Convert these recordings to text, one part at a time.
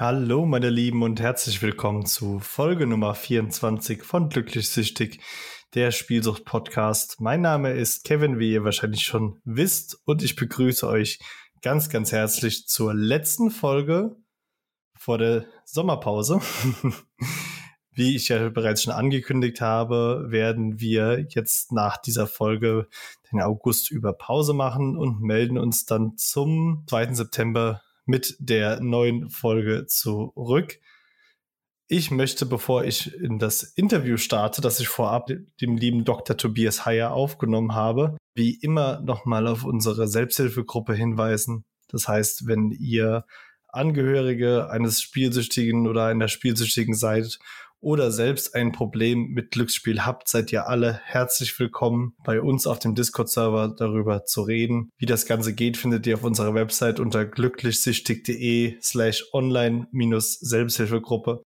Hallo meine Lieben und herzlich willkommen zu Folge Nummer 24 von Glücklich Süchtig, der Spielsucht-Podcast. Mein Name ist Kevin, wie ihr wahrscheinlich schon wisst, und ich begrüße euch ganz, ganz herzlich zur letzten Folge vor der Sommerpause. Wie ich ja bereits schon angekündigt habe, werden wir jetzt nach dieser Folge den August über Pause machen und melden uns dann zum 2. September mit der neuen Folge zurück. Ich möchte, bevor ich in das Interview starte, das ich vorab dem lieben Dr. Tobias Heyer aufgenommen habe, wie immer nochmal auf unsere Selbsthilfegruppe hinweisen. Das heißt, wenn ihr Angehörige eines Spielsüchtigen oder einer Spielsüchtigen seid oder selbst ein Problem mit Glücksspiel habt, seid ihr alle herzlich willkommen, bei uns auf dem Discord-Server darüber zu reden. Wie das Ganze geht, findet ihr auf unserer Website unter glücklichsüchtig.de slash online-selbsthilfegruppe.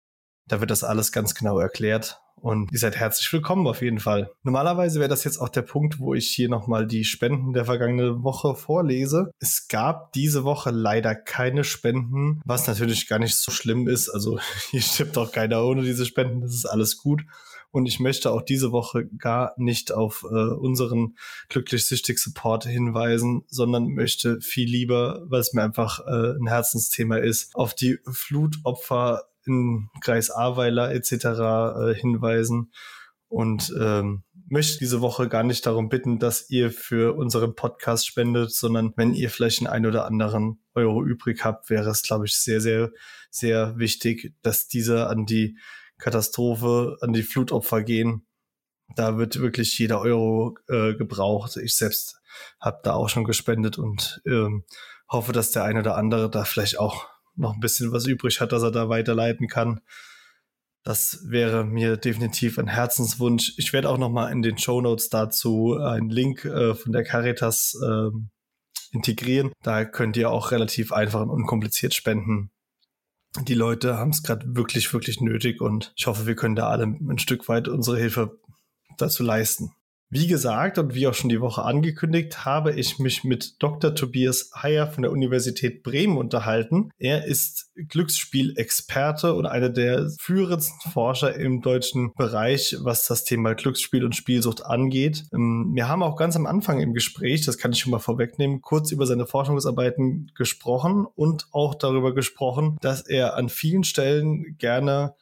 Da wird das alles ganz genau erklärt. Und ihr seid herzlich willkommen auf jeden Fall. Normalerweise wäre das jetzt auch der Punkt, wo ich hier nochmal die Spenden der vergangenen Woche vorlese. Es gab diese Woche leider keine Spenden, was natürlich gar nicht so schlimm ist. Also hier stirbt auch keiner ohne diese Spenden. Das ist alles gut. Und ich möchte auch diese Woche gar nicht auf äh, unseren glücklich süchtig Support hinweisen, sondern möchte viel lieber, weil es mir einfach äh, ein Herzensthema ist, auf die Flutopfer in Kreis Ahrweiler etc. Äh, hinweisen und ähm, möchte diese Woche gar nicht darum bitten, dass ihr für unseren Podcast spendet, sondern wenn ihr vielleicht einen ein oder anderen Euro übrig habt, wäre es, glaube ich, sehr, sehr, sehr wichtig, dass diese an die Katastrophe, an die Flutopfer gehen. Da wird wirklich jeder Euro äh, gebraucht. Ich selbst habe da auch schon gespendet und ähm, hoffe, dass der eine oder andere da vielleicht auch noch ein bisschen was übrig hat, dass er da weiterleiten kann. Das wäre mir definitiv ein Herzenswunsch. Ich werde auch noch mal in den Show Notes dazu einen Link äh, von der Caritas äh, integrieren. Da könnt ihr auch relativ einfach und unkompliziert spenden. Die Leute haben es gerade wirklich, wirklich nötig und ich hoffe, wir können da alle ein Stück weit unsere Hilfe dazu leisten. Wie gesagt und wie auch schon die Woche angekündigt, habe ich mich mit Dr. Tobias Heyer von der Universität Bremen unterhalten. Er ist Glücksspielexperte und einer der führendsten Forscher im deutschen Bereich, was das Thema Glücksspiel und Spielsucht angeht. Ähm, wir haben auch ganz am Anfang im Gespräch, das kann ich schon mal vorwegnehmen, kurz über seine Forschungsarbeiten gesprochen und auch darüber gesprochen, dass er an vielen Stellen gerne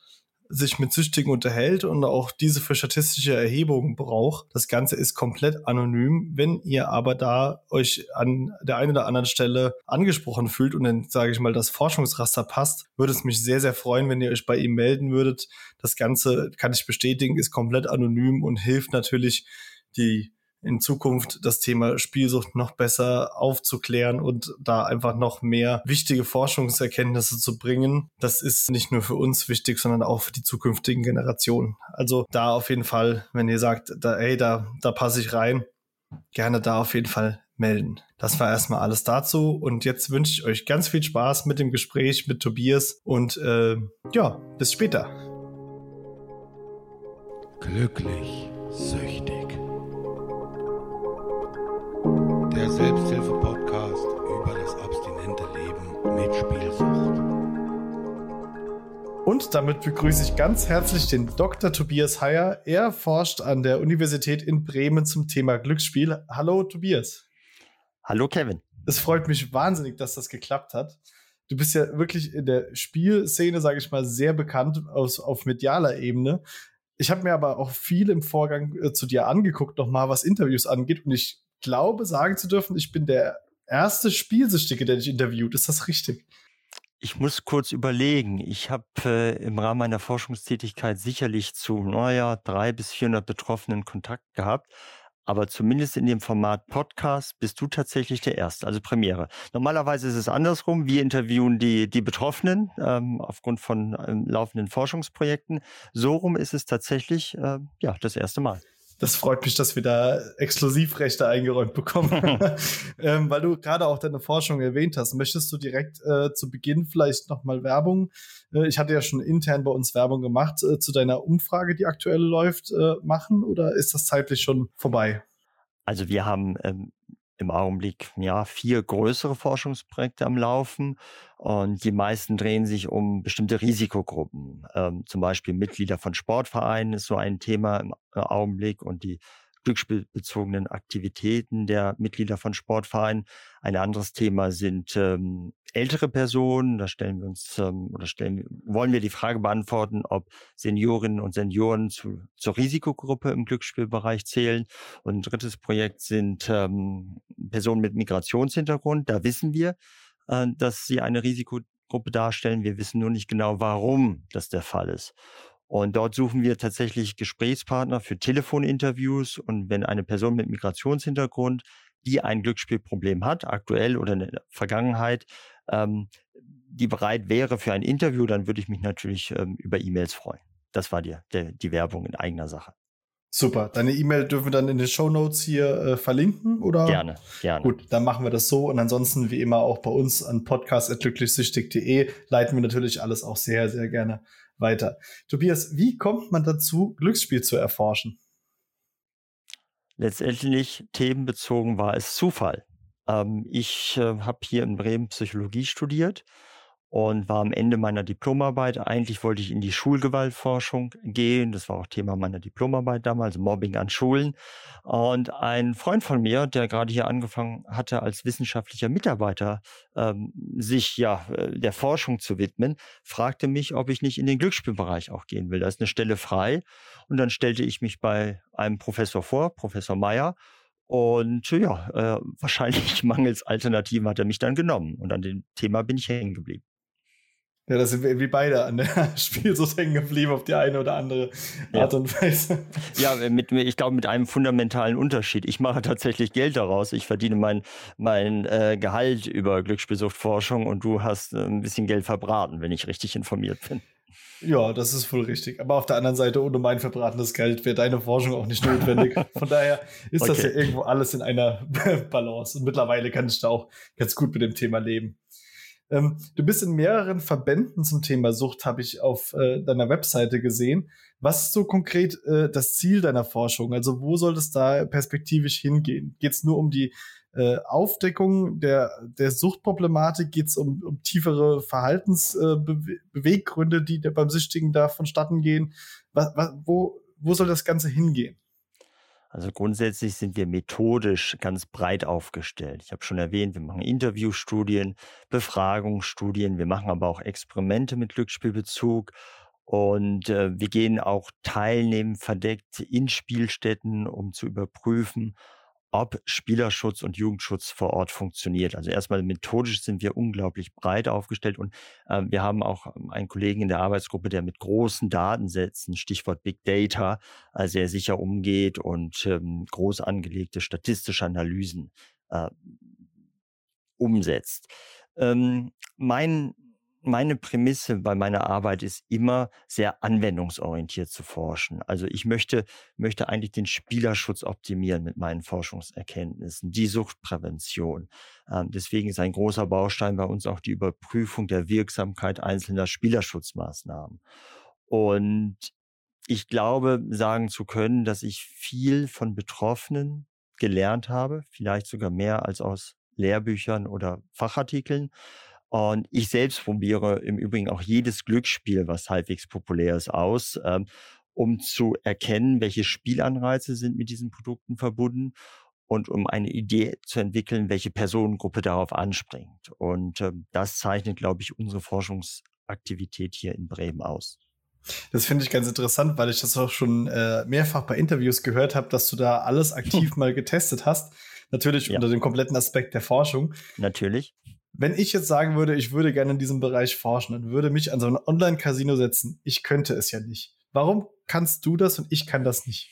sich mit Süchtigen unterhält und auch diese für statistische Erhebungen braucht. Das Ganze ist komplett anonym. Wenn ihr aber da euch an der einen oder anderen Stelle angesprochen fühlt und dann sage ich mal das Forschungsraster passt, würde es mich sehr, sehr freuen, wenn ihr euch bei ihm melden würdet. Das Ganze kann ich bestätigen, ist komplett anonym und hilft natürlich die in Zukunft das Thema Spielsucht noch besser aufzuklären und da einfach noch mehr wichtige Forschungserkenntnisse zu bringen. Das ist nicht nur für uns wichtig, sondern auch für die zukünftigen Generationen. Also da auf jeden Fall, wenn ihr sagt, da, ey, da, da passe ich rein, gerne da auf jeden Fall melden. Das war erstmal alles dazu und jetzt wünsche ich euch ganz viel Spaß mit dem Gespräch mit Tobias und äh, ja, bis später. Glücklich, süchtig. Der Selbsthilfe-Podcast über das abstinente Leben mit Spielsucht. Und damit begrüße ich ganz herzlich den Dr. Tobias Heyer. Er forscht an der Universität in Bremen zum Thema Glücksspiel. Hallo Tobias. Hallo Kevin. Es freut mich wahnsinnig, dass das geklappt hat. Du bist ja wirklich in der Spielszene, sage ich mal, sehr bekannt aus, auf medialer Ebene. Ich habe mir aber auch viel im Vorgang äh, zu dir angeguckt, nochmal was Interviews angeht. Und ich glaube, sagen zu dürfen, ich bin der erste Spielsüchtige, der dich interviewt. Ist das richtig? Ich muss kurz überlegen. Ich habe äh, im Rahmen meiner Forschungstätigkeit sicherlich zu, naja, drei bis 400 Betroffenen Kontakt gehabt. Aber zumindest in dem Format Podcast bist du tatsächlich der Erste, also Premiere. Normalerweise ist es andersrum. Wir interviewen die, die Betroffenen ähm, aufgrund von ähm, laufenden Forschungsprojekten. So rum ist es tatsächlich äh, ja, das erste Mal. Das freut mich, dass wir da Exklusivrechte eingeräumt bekommen. ähm, weil du gerade auch deine Forschung erwähnt hast. Möchtest du direkt äh, zu Beginn vielleicht nochmal Werbung? Äh, ich hatte ja schon intern bei uns Werbung gemacht, äh, zu deiner Umfrage, die aktuell läuft, äh, machen oder ist das zeitlich schon vorbei? Also wir haben ähm, im Augenblick ja vier größere Forschungsprojekte am Laufen und die meisten drehen sich um bestimmte Risikogruppen. Ähm, zum Beispiel Mitglieder von Sportvereinen ist so ein Thema im äh, Augenblick und die glücksspielbezogenen Aktivitäten der Mitglieder von Sportvereinen. Ein anderes Thema sind ähm, ältere Personen. Da stellen wir uns ähm, oder stellen, wollen wir die Frage beantworten, ob Seniorinnen und Senioren zu, zur Risikogruppe im Glücksspielbereich zählen. Und ein drittes Projekt sind ähm, Personen mit Migrationshintergrund. Da wissen wir, äh, dass sie eine Risikogruppe darstellen. Wir wissen nur nicht genau, warum das der Fall ist. Und dort suchen wir tatsächlich Gesprächspartner für Telefoninterviews. Und wenn eine Person mit Migrationshintergrund, die ein Glücksspielproblem hat, aktuell oder in der Vergangenheit, ähm, die bereit wäre für ein Interview, dann würde ich mich natürlich ähm, über E-Mails freuen. Das war die, der, die Werbung in eigener Sache. Super. Deine E-Mail dürfen wir dann in den Show Notes hier äh, verlinken, oder? Gerne, gerne. Gut, dann machen wir das so. Und ansonsten, wie immer, auch bei uns an podcast.glücklichsüchtig.de leiten wir natürlich alles auch sehr, sehr gerne weiter. Tobias, wie kommt man dazu, Glücksspiel zu erforschen? Letztendlich themenbezogen war es Zufall. Ähm, ich äh, habe hier in Bremen Psychologie studiert und war am Ende meiner Diplomarbeit. Eigentlich wollte ich in die Schulgewaltforschung gehen. Das war auch Thema meiner Diplomarbeit damals, Mobbing an Schulen. Und ein Freund von mir, der gerade hier angefangen hatte, als wissenschaftlicher Mitarbeiter ähm, sich ja äh, der Forschung zu widmen, fragte mich, ob ich nicht in den Glücksspielbereich auch gehen will. Da ist eine Stelle frei. Und dann stellte ich mich bei einem Professor vor, Professor Meyer, und ja, äh, wahrscheinlich mangels Alternativen hat er mich dann genommen. Und an dem Thema bin ich hängen geblieben. Ja, da sind wir irgendwie beide an der Spiel so hängen geblieben auf die eine oder andere Art ja. und Weise. Ja, mit, ich glaube, mit einem fundamentalen Unterschied. Ich mache tatsächlich Geld daraus. Ich verdiene mein, mein äh, Gehalt über Glücksspielsuchtforschung und du hast äh, ein bisschen Geld verbraten, wenn ich richtig informiert bin. Ja, das ist voll richtig. Aber auf der anderen Seite, ohne mein verbratenes Geld wäre deine Forschung auch nicht notwendig. Von daher ist okay. das ja irgendwo alles in einer Balance. Und mittlerweile kann ich da auch ganz gut mit dem Thema leben. Ähm, du bist in mehreren Verbänden zum Thema Sucht, habe ich auf äh, deiner Webseite gesehen. Was ist so konkret äh, das Ziel deiner Forschung? Also wo soll es da perspektivisch hingehen? Geht es nur um die äh, Aufdeckung der, der Suchtproblematik? Geht es um, um tiefere Verhaltensbeweggründe, äh, die beim Süchtigen da vonstatten gehen? Was, was, wo, wo soll das Ganze hingehen? Also grundsätzlich sind wir methodisch ganz breit aufgestellt. Ich habe schon erwähnt, wir machen Interviewstudien, Befragungsstudien, wir machen aber auch Experimente mit Glücksspielbezug und äh, wir gehen auch teilnehmend verdeckt in Spielstätten, um zu überprüfen, ob Spielerschutz und Jugendschutz vor Ort funktioniert. Also erstmal methodisch sind wir unglaublich breit aufgestellt und äh, wir haben auch ähm, einen Kollegen in der Arbeitsgruppe, der mit großen Datensätzen, Stichwort Big Data, äh, sehr sicher umgeht und ähm, groß angelegte statistische Analysen äh, umsetzt. Ähm, mein meine Prämisse bei meiner Arbeit ist immer sehr anwendungsorientiert zu forschen. Also ich möchte, möchte eigentlich den Spielerschutz optimieren mit meinen Forschungserkenntnissen, die Suchtprävention. Ähm, deswegen ist ein großer Baustein bei uns auch die Überprüfung der Wirksamkeit einzelner Spielerschutzmaßnahmen. Und ich glaube, sagen zu können, dass ich viel von Betroffenen gelernt habe, vielleicht sogar mehr als aus Lehrbüchern oder Fachartikeln und ich selbst probiere im Übrigen auch jedes Glücksspiel, was halbwegs populär ist, aus, ähm, um zu erkennen, welche Spielanreize sind mit diesen Produkten verbunden und um eine Idee zu entwickeln, welche Personengruppe darauf anspringt. Und ähm, das zeichnet, glaube ich, unsere Forschungsaktivität hier in Bremen aus. Das finde ich ganz interessant, weil ich das auch schon äh, mehrfach bei Interviews gehört habe, dass du da alles aktiv mal getestet hast. Natürlich ja. unter dem kompletten Aspekt der Forschung. Natürlich. Wenn ich jetzt sagen würde, ich würde gerne in diesem Bereich forschen und würde mich an so ein Online-Casino setzen, ich könnte es ja nicht. Warum kannst du das und ich kann das nicht?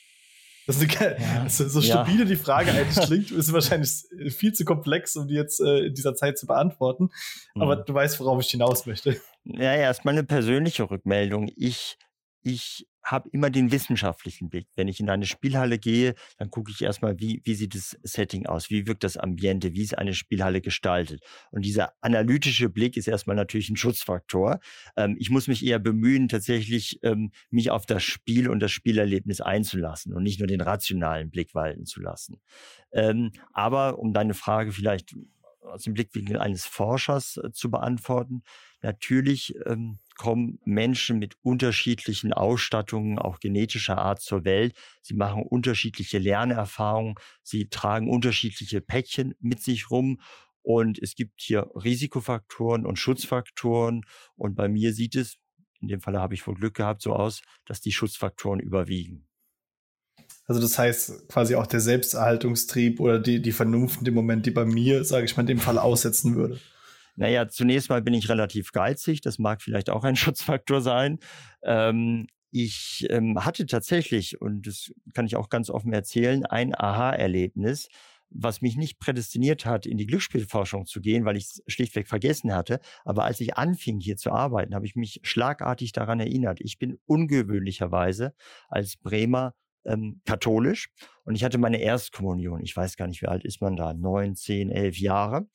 Das ist eine, ja, also so stupide ja. die Frage eigentlich klingt, ist wahrscheinlich viel zu komplex, um die jetzt äh, in dieser Zeit zu beantworten. Mhm. Aber du weißt, worauf ich hinaus möchte. Ja, erstmal eine persönliche Rückmeldung. Ich, ich habe immer den wissenschaftlichen Blick. Wenn ich in eine Spielhalle gehe, dann gucke ich erstmal, wie, wie sieht das Setting aus, wie wirkt das Ambiente, wie ist eine Spielhalle gestaltet. Und dieser analytische Blick ist erstmal natürlich ein Schutzfaktor. Ähm, ich muss mich eher bemühen, tatsächlich ähm, mich auf das Spiel und das Spielerlebnis einzulassen und nicht nur den rationalen Blick walten zu lassen. Ähm, aber um deine Frage vielleicht aus dem Blickwinkel eines Forschers äh, zu beantworten, natürlich ähm, kommen Menschen mit unterschiedlichen Ausstattungen, auch genetischer Art zur Welt. Sie machen unterschiedliche Lernerfahrungen. Sie tragen unterschiedliche Päckchen mit sich rum. Und es gibt hier Risikofaktoren und Schutzfaktoren. Und bei mir sieht es, in dem Fall habe ich wohl Glück gehabt, so aus, dass die Schutzfaktoren überwiegen. Also das heißt quasi auch der Selbsterhaltungstrieb oder die, die Vernunft in dem Moment, die bei mir, sage ich mal, in dem Fall aussetzen würde. Naja, zunächst mal bin ich relativ geizig. Das mag vielleicht auch ein Schutzfaktor sein. Ähm, ich ähm, hatte tatsächlich, und das kann ich auch ganz offen erzählen, ein Aha-Erlebnis, was mich nicht prädestiniert hat, in die Glücksspielforschung zu gehen, weil ich es schlichtweg vergessen hatte. Aber als ich anfing, hier zu arbeiten, habe ich mich schlagartig daran erinnert. Ich bin ungewöhnlicherweise als Bremer ähm, katholisch und ich hatte meine Erstkommunion. Ich weiß gar nicht, wie alt ist man da? Neun, zehn, elf Jahre.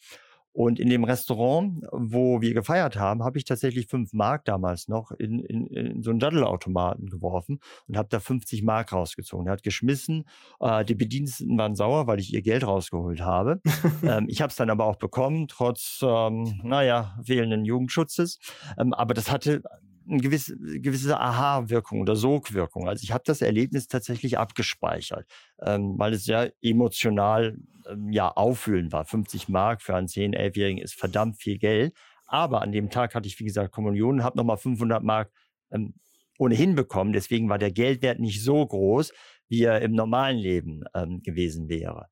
Und in dem Restaurant, wo wir gefeiert haben, habe ich tatsächlich fünf Mark damals noch in, in, in so einen Daddelautomaten geworfen und habe da 50 Mark rausgezogen. Er hat geschmissen. Äh, die Bediensteten waren sauer, weil ich ihr Geld rausgeholt habe. ähm, ich habe es dann aber auch bekommen, trotz, ähm, naja, fehlenden Jugendschutzes. Ähm, aber das hatte eine gewisse, gewisse Aha-Wirkung oder Sogwirkung. Also ich habe das Erlebnis tatsächlich abgespeichert, ähm, weil es ja emotional ähm, ja auffühlend war. 50 Mark für einen 10-, 11-Jährigen ist verdammt viel Geld. Aber an dem Tag hatte ich, wie gesagt, Kommunion und habe nochmal 500 Mark ähm, ohnehin bekommen. Deswegen war der Geldwert nicht so groß, wie er im normalen Leben ähm, gewesen wäre.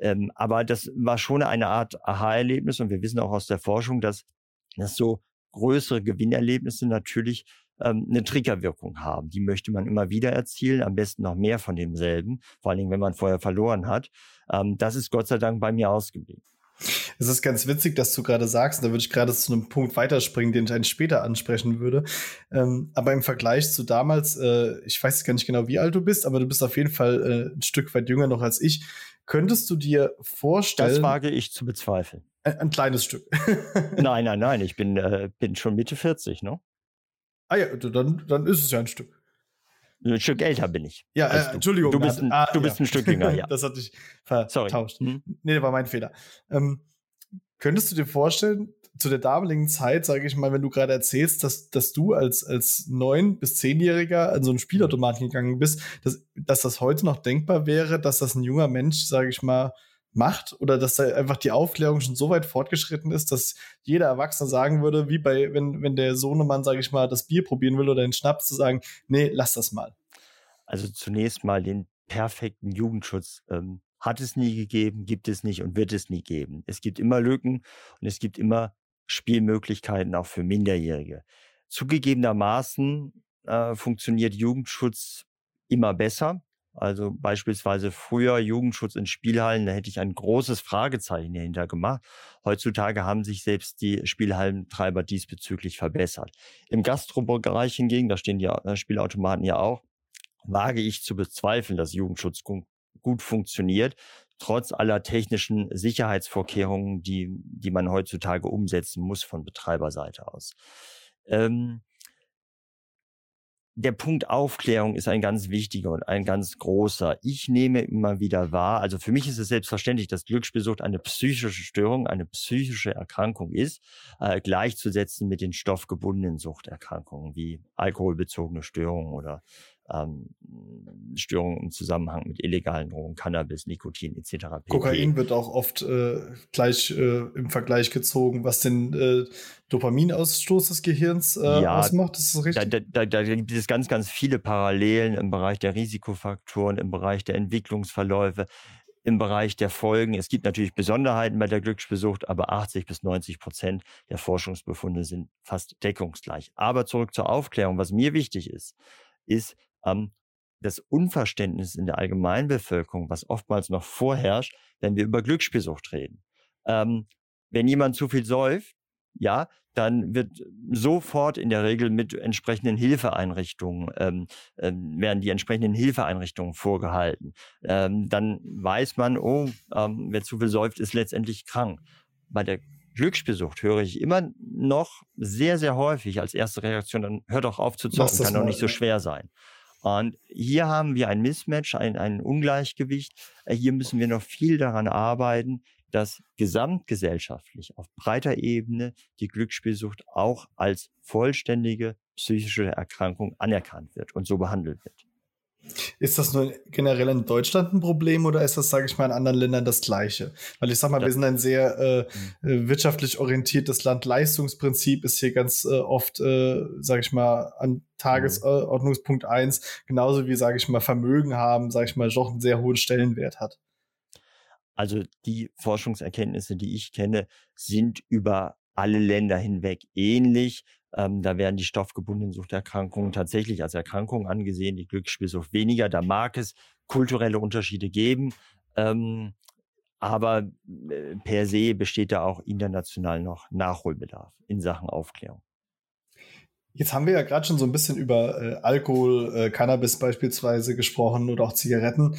Ähm, aber das war schon eine Art Aha-Erlebnis und wir wissen auch aus der Forschung, dass das so größere Gewinnerlebnisse natürlich ähm, eine Triggerwirkung haben. Die möchte man immer wieder erzielen, am besten noch mehr von demselben, vor allen Dingen, wenn man vorher verloren hat. Ähm, das ist Gott sei Dank bei mir ausgeblieben. Es ist ganz witzig, dass du gerade sagst, da würde ich gerade zu einem Punkt weiterspringen, den ich eigentlich später ansprechen würde. Ähm, aber im Vergleich zu damals, äh, ich weiß gar nicht genau, wie alt du bist, aber du bist auf jeden Fall äh, ein Stück weit jünger noch als ich. Könntest du dir vorstellen. Das wage ich zu bezweifeln. Ein, ein kleines Stück. nein, nein, nein, ich bin, äh, bin schon Mitte 40, ne? Ah ja, dann, dann ist es ja ein Stück. Ein Stück älter bin ich. Ja, äh, Entschuldigung. Du bist, ein, ah, du bist ja. ein Stück jünger, ja. das hatte ich vertauscht. Sorry. Hm? Nee, das war mein Fehler. Ähm, könntest du dir vorstellen, zu der damaligen Zeit, sage ich mal, wenn du gerade erzählst, dass, dass du als, als neun- bis zehnjähriger an so einen Spielautomaten gegangen bist, dass, dass das heute noch denkbar wäre, dass das ein junger Mensch, sage ich mal, macht oder dass da einfach die Aufklärung schon so weit fortgeschritten ist, dass jeder Erwachsene sagen würde, wie bei, wenn, wenn der Sohnemann, sage ich mal, das Bier probieren will oder den Schnaps, zu sagen, nee, lass das mal. Also zunächst mal den perfekten Jugendschutz ähm, hat es nie gegeben, gibt es nicht und wird es nie geben. Es gibt immer Lücken und es gibt immer Spielmöglichkeiten auch für Minderjährige. Zugegebenermaßen äh, funktioniert Jugendschutz immer besser. Also beispielsweise früher Jugendschutz in Spielhallen, da hätte ich ein großes Fragezeichen dahinter gemacht. Heutzutage haben sich selbst die Spielhallentreiber diesbezüglich verbessert. Im Gastrobereich hingegen, da stehen die äh, Spielautomaten ja auch, wage ich zu bezweifeln, dass Jugendschutz gut funktioniert, trotz aller technischen Sicherheitsvorkehrungen, die, die man heutzutage umsetzen muss von Betreiberseite aus. Ähm, der Punkt Aufklärung ist ein ganz wichtiger und ein ganz großer. Ich nehme immer wieder wahr, also für mich ist es selbstverständlich, dass Glücksspielsucht eine psychische Störung, eine psychische Erkrankung ist, äh, gleichzusetzen mit den stoffgebundenen Suchterkrankungen wie alkoholbezogene Störungen oder ähm, Störungen im Zusammenhang mit illegalen Drogen, Cannabis, Nikotin etc. Kokain wird auch oft äh, gleich äh, im Vergleich gezogen, was den äh, Dopaminausstoß des Gehirns äh, ja, ausmacht. Ist das richtig? Da, da, da, gibt es ganz, ganz viele Parallelen im Bereich der Risikofaktoren, im Bereich der Entwicklungsverläufe im Bereich der Folgen. Es gibt natürlich Besonderheiten bei der Glücksbesucht, aber 80 bis 90 Prozent der Forschungsbefunde sind fast deckungsgleich. Aber zurück zur Aufklärung. Was mir wichtig ist, ist, ähm, das Unverständnis in der Allgemeinbevölkerung, was oftmals noch vorherrscht, wenn wir über Glücksspielsucht reden. Ähm, wenn jemand zu viel säuft, ja, dann wird sofort in der Regel mit entsprechenden Hilfeeinrichtungen, ähm, ähm, werden die entsprechenden Hilfeeinrichtungen vorgehalten. Ähm, dann weiß man, oh, ähm, wer zu viel säuft, ist letztendlich krank. Bei der Glücksspielsucht höre ich immer noch sehr, sehr häufig als erste Reaktion, dann hört doch auf zu zocken, kann doch nicht so schwer sein. Und hier haben wir ein Mismatch, ein, ein Ungleichgewicht. Äh, hier müssen wir noch viel daran arbeiten, dass gesamtgesellschaftlich auf breiter Ebene die Glücksspielsucht auch als vollständige psychische Erkrankung anerkannt wird und so behandelt wird. Ist das nur generell in Deutschland ein Problem oder ist das, sage ich mal, in anderen Ländern das Gleiche? Weil ich sag mal, wir sind ein sehr äh, mhm. äh, wirtschaftlich orientiertes Land. Leistungsprinzip ist hier ganz äh, oft, äh, sage ich mal, an Tagesordnungspunkt mhm. 1, genauso wie, sage ich mal, Vermögen haben, sage ich mal, doch einen sehr hohen Stellenwert hat. Also die Forschungserkenntnisse, die ich kenne, sind über alle Länder hinweg ähnlich. Ähm, da werden die stoffgebundenen Suchterkrankungen tatsächlich als Erkrankung angesehen, die Glücksspielsucht weniger. Da mag es kulturelle Unterschiede geben. Ähm, aber äh, per se besteht da auch international noch Nachholbedarf in Sachen Aufklärung. Jetzt haben wir ja gerade schon so ein bisschen über äh, Alkohol, äh, Cannabis beispielsweise gesprochen oder auch Zigaretten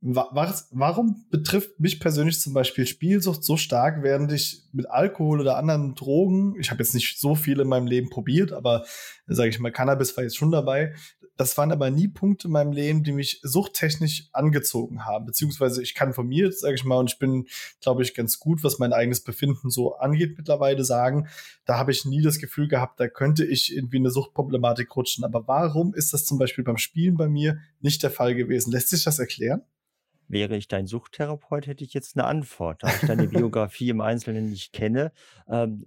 was, warum betrifft mich persönlich zum Beispiel Spielsucht so stark, während ich mit Alkohol oder anderen Drogen, ich habe jetzt nicht so viel in meinem Leben probiert, aber sage ich mal, Cannabis war jetzt schon dabei. Das waren aber nie Punkte in meinem Leben, die mich suchttechnisch angezogen haben. Beziehungsweise ich kann von mir, sage ich mal, und ich bin, glaube ich, ganz gut, was mein eigenes Befinden so angeht mittlerweile sagen, da habe ich nie das Gefühl gehabt, da könnte ich irgendwie eine Suchtproblematik rutschen. Aber warum ist das zum Beispiel beim Spielen bei mir nicht der Fall gewesen? Lässt sich das erklären? Wäre ich dein Suchttherapeut, hätte ich jetzt eine Antwort. Da ich deine Biografie im Einzelnen nicht kenne, ähm,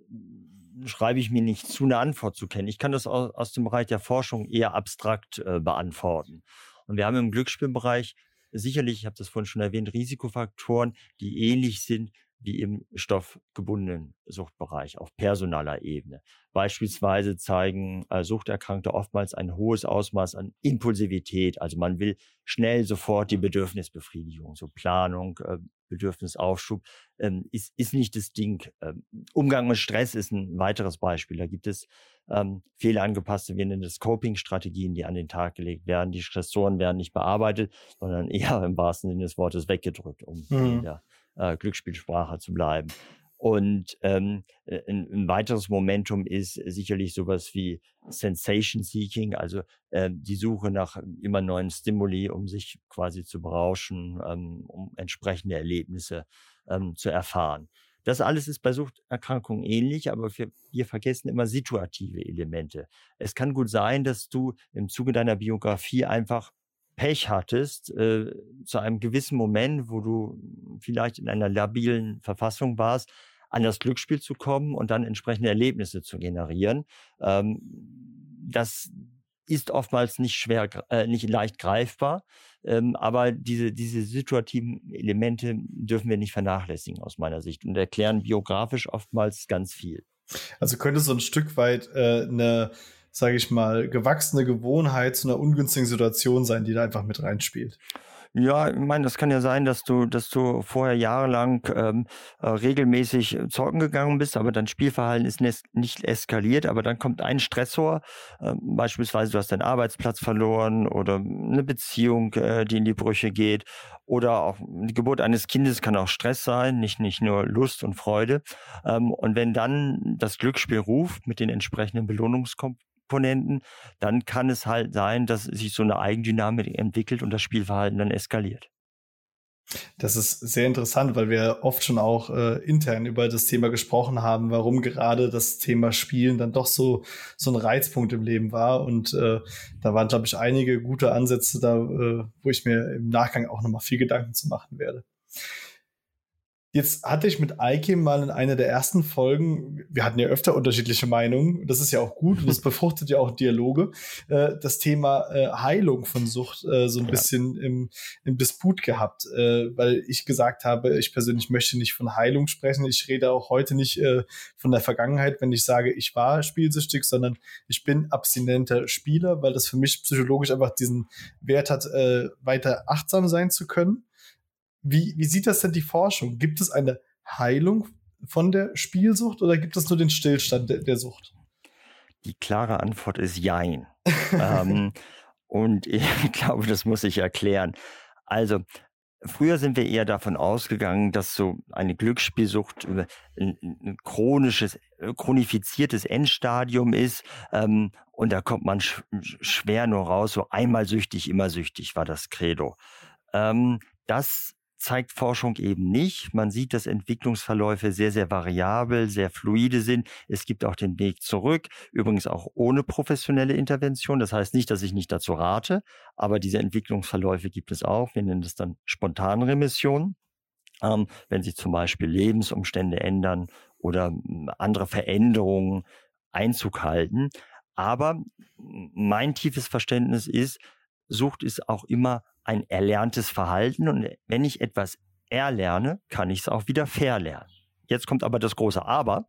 schreibe ich mir nicht zu, eine Antwort zu kennen. Ich kann das aus, aus dem Bereich der Forschung eher abstrakt äh, beantworten. Und wir haben im Glücksspielbereich sicherlich, ich habe das vorhin schon erwähnt, Risikofaktoren, die ähnlich sind wie im stoffgebundenen Suchtbereich auf personaler Ebene. Beispielsweise zeigen äh, Suchterkrankte oftmals ein hohes Ausmaß an Impulsivität. Also man will schnell sofort die Bedürfnisbefriedigung, so Planung, äh, Bedürfnisaufschub, ähm, ist, ist nicht das Ding. Ähm, Umgang mit Stress ist ein weiteres Beispiel. Da gibt es ähm, fehlerangepasste, wir nennen das Coping-Strategien, die an den Tag gelegt werden. Die Stressoren werden nicht bearbeitet, sondern eher im wahrsten Sinne des Wortes weggedrückt, um mhm. wieder äh, Glücksspielsprache zu bleiben. Und ähm, äh, ein, ein, weiteres Momentum ist sicherlich sowas wie Sensation Seeking, also äh, die Suche nach immer neuen Stimuli, um sich quasi zu berauschen, ähm, um entsprechende Erlebnisse ähm, zu erfahren. Das alles ist bei Suchterkrankungen ähnlich, aber wir, wir, vergessen immer situative Elemente. Es kann gut sein, dass du im Zuge deiner Biografie einfach Pech hattest, äh, zu einem gewissen Moment, wo du vielleicht in einer labilen Verfassung warst, an das Glücksspiel zu kommen und dann entsprechende Erlebnisse zu generieren. Ähm, das ist oftmals nicht schwer, äh, nicht leicht greifbar, ähm, aber diese, diese situativen Elemente dürfen wir nicht vernachlässigen aus meiner Sicht und erklären biografisch oftmals ganz viel. Also könnte so ein Stück weit äh, eine sage ich mal, gewachsene Gewohnheit zu einer ungünstigen Situation sein, die da einfach mit reinspielt. Ja, ich meine, das kann ja sein, dass du, dass du vorher jahrelang ähm, äh, regelmäßig zocken gegangen bist, aber dein Spielverhalten ist nicht eskaliert, aber dann kommt ein Stressor, äh, beispielsweise du hast deinen Arbeitsplatz verloren oder eine Beziehung, äh, die in die Brüche geht oder auch die Geburt eines Kindes kann auch Stress sein, nicht, nicht nur Lust und Freude. Ähm, und wenn dann das Glücksspiel ruft mit den entsprechenden Belohnungskomponenten, Komponenten, dann kann es halt sein, dass sich so eine Eigendynamik entwickelt und das Spielverhalten dann eskaliert. Das ist sehr interessant, weil wir oft schon auch äh, intern über das Thema gesprochen haben, warum gerade das Thema Spielen dann doch so so ein Reizpunkt im Leben war. Und äh, da waren, glaube ich, einige gute Ansätze da, äh, wo ich mir im Nachgang auch nochmal viel Gedanken zu machen werde. Jetzt hatte ich mit Eike mal in einer der ersten Folgen, wir hatten ja öfter unterschiedliche Meinungen, das ist ja auch gut und das befruchtet ja auch Dialoge, äh, das Thema äh, Heilung von Sucht äh, so ein ja. bisschen im, im Disput gehabt, äh, weil ich gesagt habe, ich persönlich möchte nicht von Heilung sprechen. Ich rede auch heute nicht äh, von der Vergangenheit, wenn ich sage, ich war spielsüchtig, sondern ich bin abstinenter Spieler, weil das für mich psychologisch einfach diesen Wert hat, äh, weiter achtsam sein zu können wie, wie sieht das denn die Forschung? Gibt es eine Heilung von der Spielsucht oder gibt es nur den Stillstand der, der Sucht? Die klare Antwort ist Jein. ähm, und ich glaube, das muss ich erklären. Also, Früher sind wir eher davon ausgegangen, dass so eine Glücksspielsucht ein, chronisches, chronifiziertes Endstadium ist. Ähm, und da kommt man sch schwer nur raus. So einmal süchtig, immer süchtig war das Credo. Ähm, das zeigt Forschung eben nicht. Man sieht, dass Entwicklungsverläufe sehr, sehr variabel, sehr fluide sind. Es gibt auch den Weg zurück, übrigens auch ohne professionelle Intervention. Das heißt nicht, dass ich nicht dazu rate, aber diese Entwicklungsverläufe gibt es auch. Wir nennen das dann Spontanremission. Ähm, wenn sich zum Beispiel Lebensumstände ändern oder hm, andere Veränderungen Einzug halten. Aber mein tiefes Verständnis ist, Sucht ist auch immer ein erlerntes Verhalten und wenn ich etwas erlerne, kann ich es auch wieder verlernen. Jetzt kommt aber das große Aber.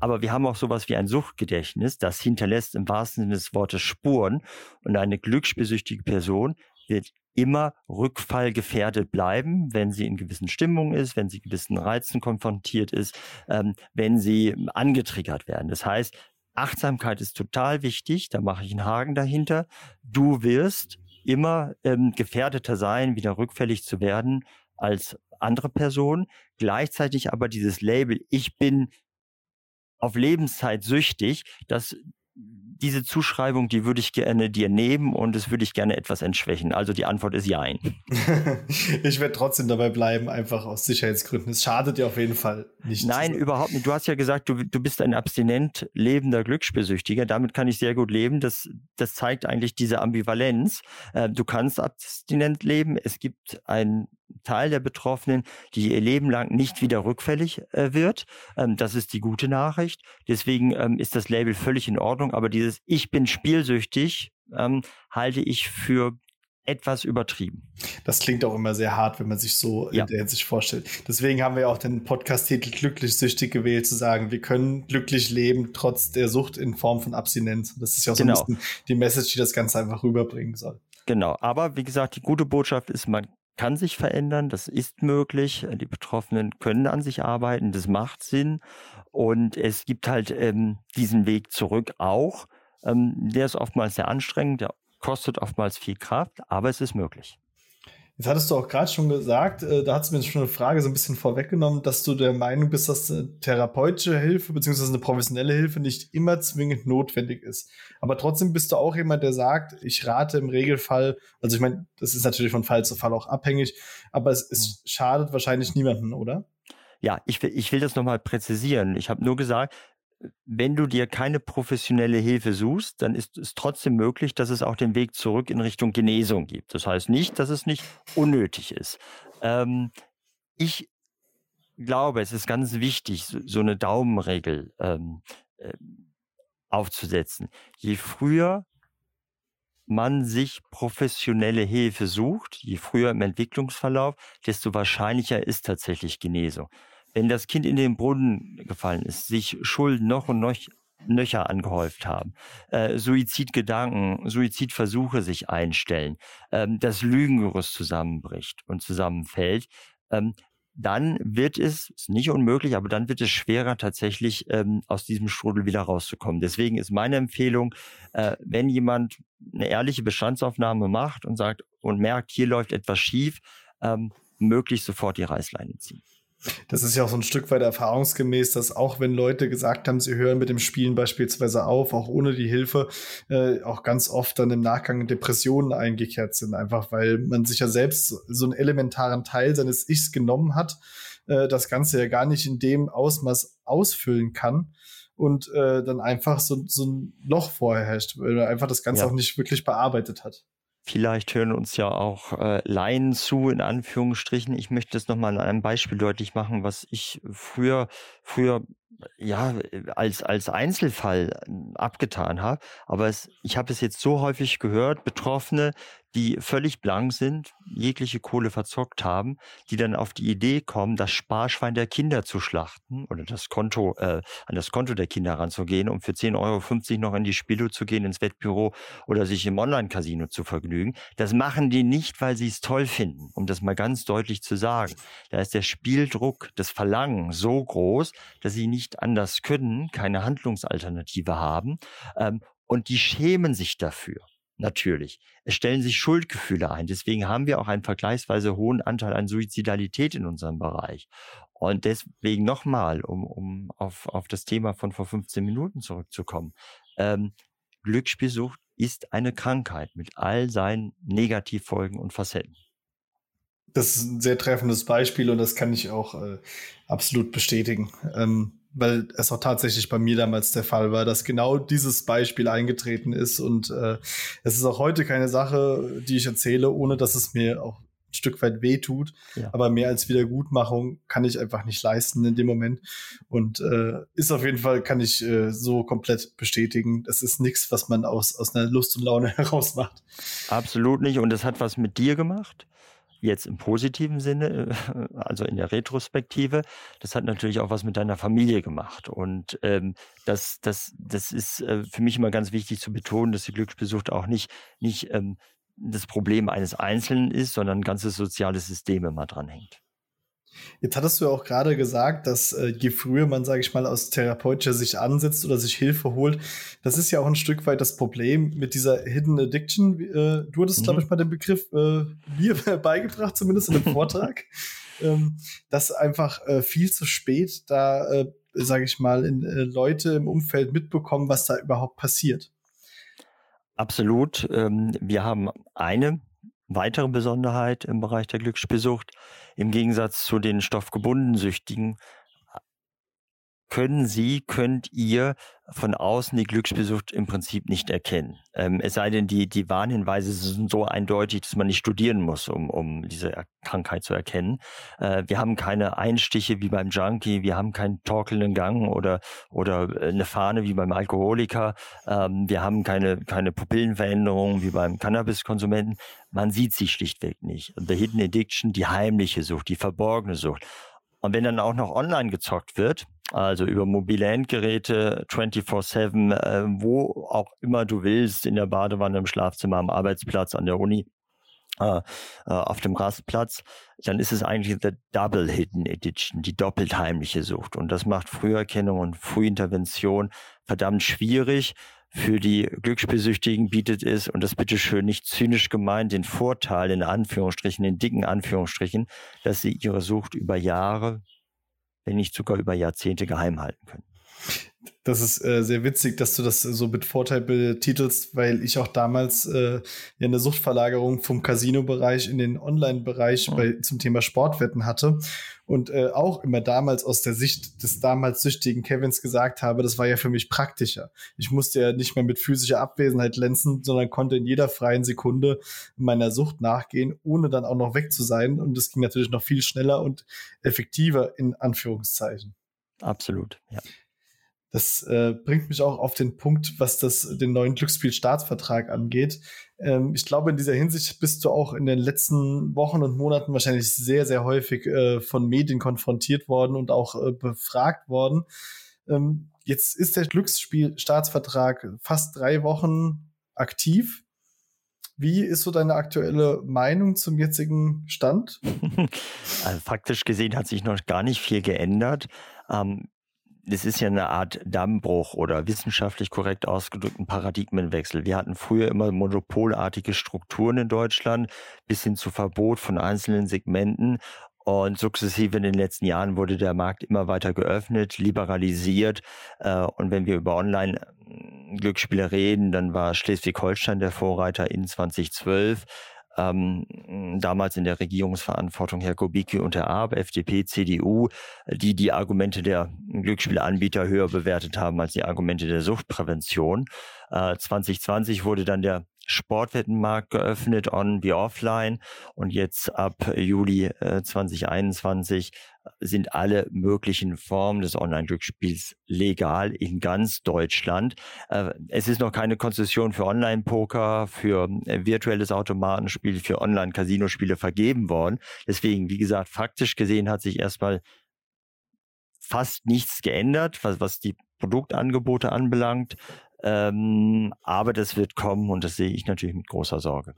Aber wir haben auch sowas wie ein Suchtgedächtnis, das hinterlässt im wahrsten Sinne des Wortes Spuren. Und eine glücksbesüchtige Person wird immer rückfallgefährdet bleiben, wenn sie in gewissen Stimmungen ist, wenn sie gewissen Reizen konfrontiert ist, ähm, wenn sie angetriggert werden. Das heißt, Achtsamkeit ist total wichtig, da mache ich einen Haken dahinter. Du wirst immer ähm, gefährdeter sein, wieder rückfällig zu werden als andere Personen. Gleichzeitig aber dieses Label, ich bin auf Lebenszeit süchtig, das diese Zuschreibung, die würde ich gerne dir nehmen und das würde ich gerne etwas entschwächen. Also die Antwort ist Jein. ich werde trotzdem dabei bleiben, einfach aus Sicherheitsgründen. Es schadet dir auf jeden Fall nicht. Nein, überhaupt nicht. Du hast ja gesagt, du, du bist ein abstinent lebender Glücksspielsüchtiger. Damit kann ich sehr gut leben. Das, das zeigt eigentlich diese Ambivalenz. Äh, du kannst abstinent leben. Es gibt ein Teil der Betroffenen, die ihr Leben lang nicht wieder rückfällig äh, wird. Ähm, das ist die gute Nachricht. Deswegen ähm, ist das Label völlig in Ordnung. Aber dieses Ich bin spielsüchtig ähm, halte ich für etwas übertrieben. Das klingt auch immer sehr hart, wenn man sich so ja. in der Hinsicht vorstellt. Deswegen haben wir auch den Podcast-Titel Glücklich süchtig gewählt, zu sagen, wir können glücklich leben, trotz der Sucht in Form von Abstinenz. Das ist ja auch so genau. ein bisschen die Message, die das Ganze einfach rüberbringen soll. Genau, aber wie gesagt, die gute Botschaft ist, man kann sich verändern, das ist möglich. Die Betroffenen können an sich arbeiten, das macht Sinn. Und es gibt halt ähm, diesen Weg zurück auch. Ähm, der ist oftmals sehr anstrengend, der kostet oftmals viel Kraft, aber es ist möglich. Jetzt hattest du auch gerade schon gesagt, äh, da hast du mir schon eine Frage so ein bisschen vorweggenommen, dass du der Meinung bist, dass eine therapeutische Hilfe bzw. eine professionelle Hilfe nicht immer zwingend notwendig ist. Aber trotzdem bist du auch jemand, der sagt, ich rate im Regelfall, also ich meine, das ist natürlich von Fall zu Fall auch abhängig, aber es, es mhm. schadet wahrscheinlich niemanden, oder? Ja, ich will, ich will das nochmal präzisieren. Ich habe nur gesagt, wenn du dir keine professionelle Hilfe suchst, dann ist es trotzdem möglich, dass es auch den Weg zurück in Richtung Genesung gibt. Das heißt nicht, dass es nicht unnötig ist. Ähm, ich glaube, es ist ganz wichtig, so, eine Daumenregel ähm, äh, aufzusetzen. Je früher man sich professionelle Hilfe sucht, je früher im Entwicklungsverlauf, desto wahrscheinlicher ist tatsächlich Genesung wenn das Kind in den Brunnen gefallen ist, sich Schulden noch und noch nöcher angehäuft haben, äh, Suizidgedanken, Suizidversuche sich einstellen, ähm, das Lügengerüst zusammenbricht und zusammenfällt, ähm, dann wird es, ist nicht unmöglich, aber dann wird es schwerer, tatsächlich ähm, aus diesem Strudel wieder rauszukommen. Deswegen ist meine Empfehlung, äh, wenn jemand eine ehrliche Bestandsaufnahme macht und sagt und merkt, hier läuft etwas schief, ähm, möglichst sofort die Reißleine ziehen. Das ist ja auch so ein Stück weit erfahrungsgemäß, dass auch wenn Leute gesagt haben, sie hören mit dem Spielen beispielsweise auf, auch ohne die Hilfe, äh, auch ganz oft dann im Nachgang Depressionen eingekehrt sind, einfach weil man sich ja selbst so einen elementaren Teil seines Ichs genommen hat, äh, das Ganze ja gar nicht in dem Ausmaß ausfüllen kann und äh, dann einfach so, so ein Loch vorher herrscht, weil er einfach das Ganze ja. auch nicht wirklich bearbeitet hat. Vielleicht hören uns ja auch äh, Laien zu, in Anführungsstrichen. Ich möchte das nochmal an einem Beispiel deutlich machen, was ich früher, früher ja, als, als Einzelfall ähm, abgetan habe. Aber es, ich habe es jetzt so häufig gehört, Betroffene, die völlig blank sind, jegliche Kohle verzockt haben, die dann auf die Idee kommen, das Sparschwein der Kinder zu schlachten oder das Konto, äh, an das Konto der Kinder ranzugehen, um für 10,50 Euro noch in die Spilo zu gehen, ins Wettbüro oder sich im Online-Casino zu vergnügen. Das machen die nicht, weil sie es toll finden, um das mal ganz deutlich zu sagen. Da ist der Spieldruck, das Verlangen so groß, dass sie nicht anders können, keine Handlungsalternative haben ähm, und die schämen sich dafür natürlich. Es stellen sich Schuldgefühle ein. Deswegen haben wir auch einen vergleichsweise hohen Anteil an Suizidalität in unserem Bereich. Und deswegen nochmal, um, um auf, auf das Thema von vor 15 Minuten zurückzukommen. Ähm, Glücksspielsucht ist eine Krankheit mit all seinen Negativfolgen und Facetten. Das ist ein sehr treffendes Beispiel und das kann ich auch äh, absolut bestätigen. Ähm, weil es auch tatsächlich bei mir damals der Fall war, dass genau dieses Beispiel eingetreten ist. Und äh, es ist auch heute keine Sache, die ich erzähle, ohne dass es mir auch ein Stück weit weh tut. Ja. Aber mehr als Wiedergutmachung kann ich einfach nicht leisten in dem Moment. Und äh, ist auf jeden Fall, kann ich äh, so komplett bestätigen. Das ist nichts, was man aus, aus einer Lust und Laune heraus macht. Absolut nicht. Und das hat was mit dir gemacht? Jetzt im positiven Sinne, also in der Retrospektive, das hat natürlich auch was mit deiner Familie gemacht. Und ähm, das, das, das ist äh, für mich immer ganz wichtig zu betonen, dass die Glücksbesucht auch nicht, nicht ähm, das Problem eines Einzelnen ist, sondern ein ganzes soziales System immer dranhängt. Jetzt hattest du ja auch gerade gesagt, dass äh, je früher man, sage ich mal, aus therapeutischer Sicht ansetzt oder sich Hilfe holt, das ist ja auch ein Stück weit das Problem mit dieser Hidden Addiction. Äh, du hattest, mhm. glaube ich, mal den Begriff äh, mir beigebracht, zumindest in einem Vortrag, ähm, dass einfach äh, viel zu spät da, äh, sage ich mal, in, äh, Leute im Umfeld mitbekommen, was da überhaupt passiert. Absolut. Ähm, wir haben eine weitere Besonderheit im Bereich der Glücksspielsucht. Im Gegensatz zu den stoffgebundenen Süchtigen können Sie, könnt ihr von außen die Glücksspielsucht im Prinzip nicht erkennen. Ähm, es sei denn, die, die Warnhinweise sind so eindeutig, dass man nicht studieren muss, um, um diese Krankheit zu erkennen. Äh, wir haben keine Einstiche wie beim Junkie, wir haben keinen torkelnden Gang oder, oder äh, eine Fahne wie beim Alkoholiker, ähm, wir haben keine, keine Pupillenveränderungen wie beim Cannabiskonsumenten. Man sieht sie schlichtweg nicht. The Hidden Addiction, die heimliche Sucht, die verborgene Sucht. Und wenn dann auch noch online gezockt wird, also über mobile Endgeräte 24-7, äh, wo auch immer du willst, in der Badewanne, im Schlafzimmer, am Arbeitsplatz, an der Uni, äh, äh, auf dem Rastplatz, dann ist es eigentlich the Double Hidden Edition, die doppelt heimliche Sucht. Und das macht Früherkennung und Frühintervention verdammt schwierig. Für die Glücksspielsüchtigen bietet es, und das bitteschön nicht zynisch gemeint, den Vorteil in Anführungsstrichen, in dicken Anführungsstrichen, dass sie ihre Sucht über Jahre, wenn nicht sogar über Jahrzehnte geheim halten können. Das ist äh, sehr witzig, dass du das so mit Vorteil betitelst, weil ich auch damals äh, ja eine Suchtverlagerung vom Casino-Bereich in den Online-Bereich mhm. zum Thema Sportwetten hatte und äh, auch immer damals aus der Sicht des damals süchtigen Kevins gesagt habe, das war ja für mich praktischer. Ich musste ja nicht mehr mit physischer Abwesenheit glänzen, sondern konnte in jeder freien Sekunde meiner Sucht nachgehen, ohne dann auch noch weg zu sein. Und das ging natürlich noch viel schneller und effektiver in Anführungszeichen. Absolut, ja. Das äh, bringt mich auch auf den Punkt, was das den neuen Glücksspielstaatsvertrag angeht. Ähm, ich glaube, in dieser Hinsicht bist du auch in den letzten Wochen und Monaten wahrscheinlich sehr, sehr häufig äh, von Medien konfrontiert worden und auch äh, befragt worden. Ähm, jetzt ist der Glücksspielstaatsvertrag fast drei Wochen aktiv. Wie ist so deine aktuelle Meinung zum jetzigen Stand? Also faktisch gesehen hat sich noch gar nicht viel geändert. Ähm, das ist ja eine Art Dammbruch oder wissenschaftlich korrekt ausgedrückt ein Paradigmenwechsel. Wir hatten früher immer monopolartige Strukturen in Deutschland bis hin zu Verbot von einzelnen Segmenten. Und sukzessive in den letzten Jahren wurde der Markt immer weiter geöffnet, liberalisiert. Äh, und wenn wir über Online-Glücksspiele reden, dann war Schleswig-Holstein der Vorreiter in 2012 ähm, damals in der Regierungsverantwortung Herr Kubicki und Herr Arp, FDP, CDU, die die Argumente der Glücksspieleanbieter höher bewertet haben als die Argumente der Suchtprävention. Äh, 2020 wurde dann der Sportwettenmarkt geöffnet, on wie offline. Und jetzt ab Juli äh, 2021 sind alle möglichen Formen des Online-Glücksspiels legal in ganz Deutschland. Äh, es ist noch keine Konzession für Online-Poker, für äh, virtuelles Automatenspiel, für Online-Casino-Spiele vergeben worden. Deswegen, wie gesagt, faktisch gesehen hat sich erstmal fast nichts geändert, was, was die Produktangebote anbelangt. Ähm, aber das wird kommen und das sehe ich natürlich mit großer Sorge.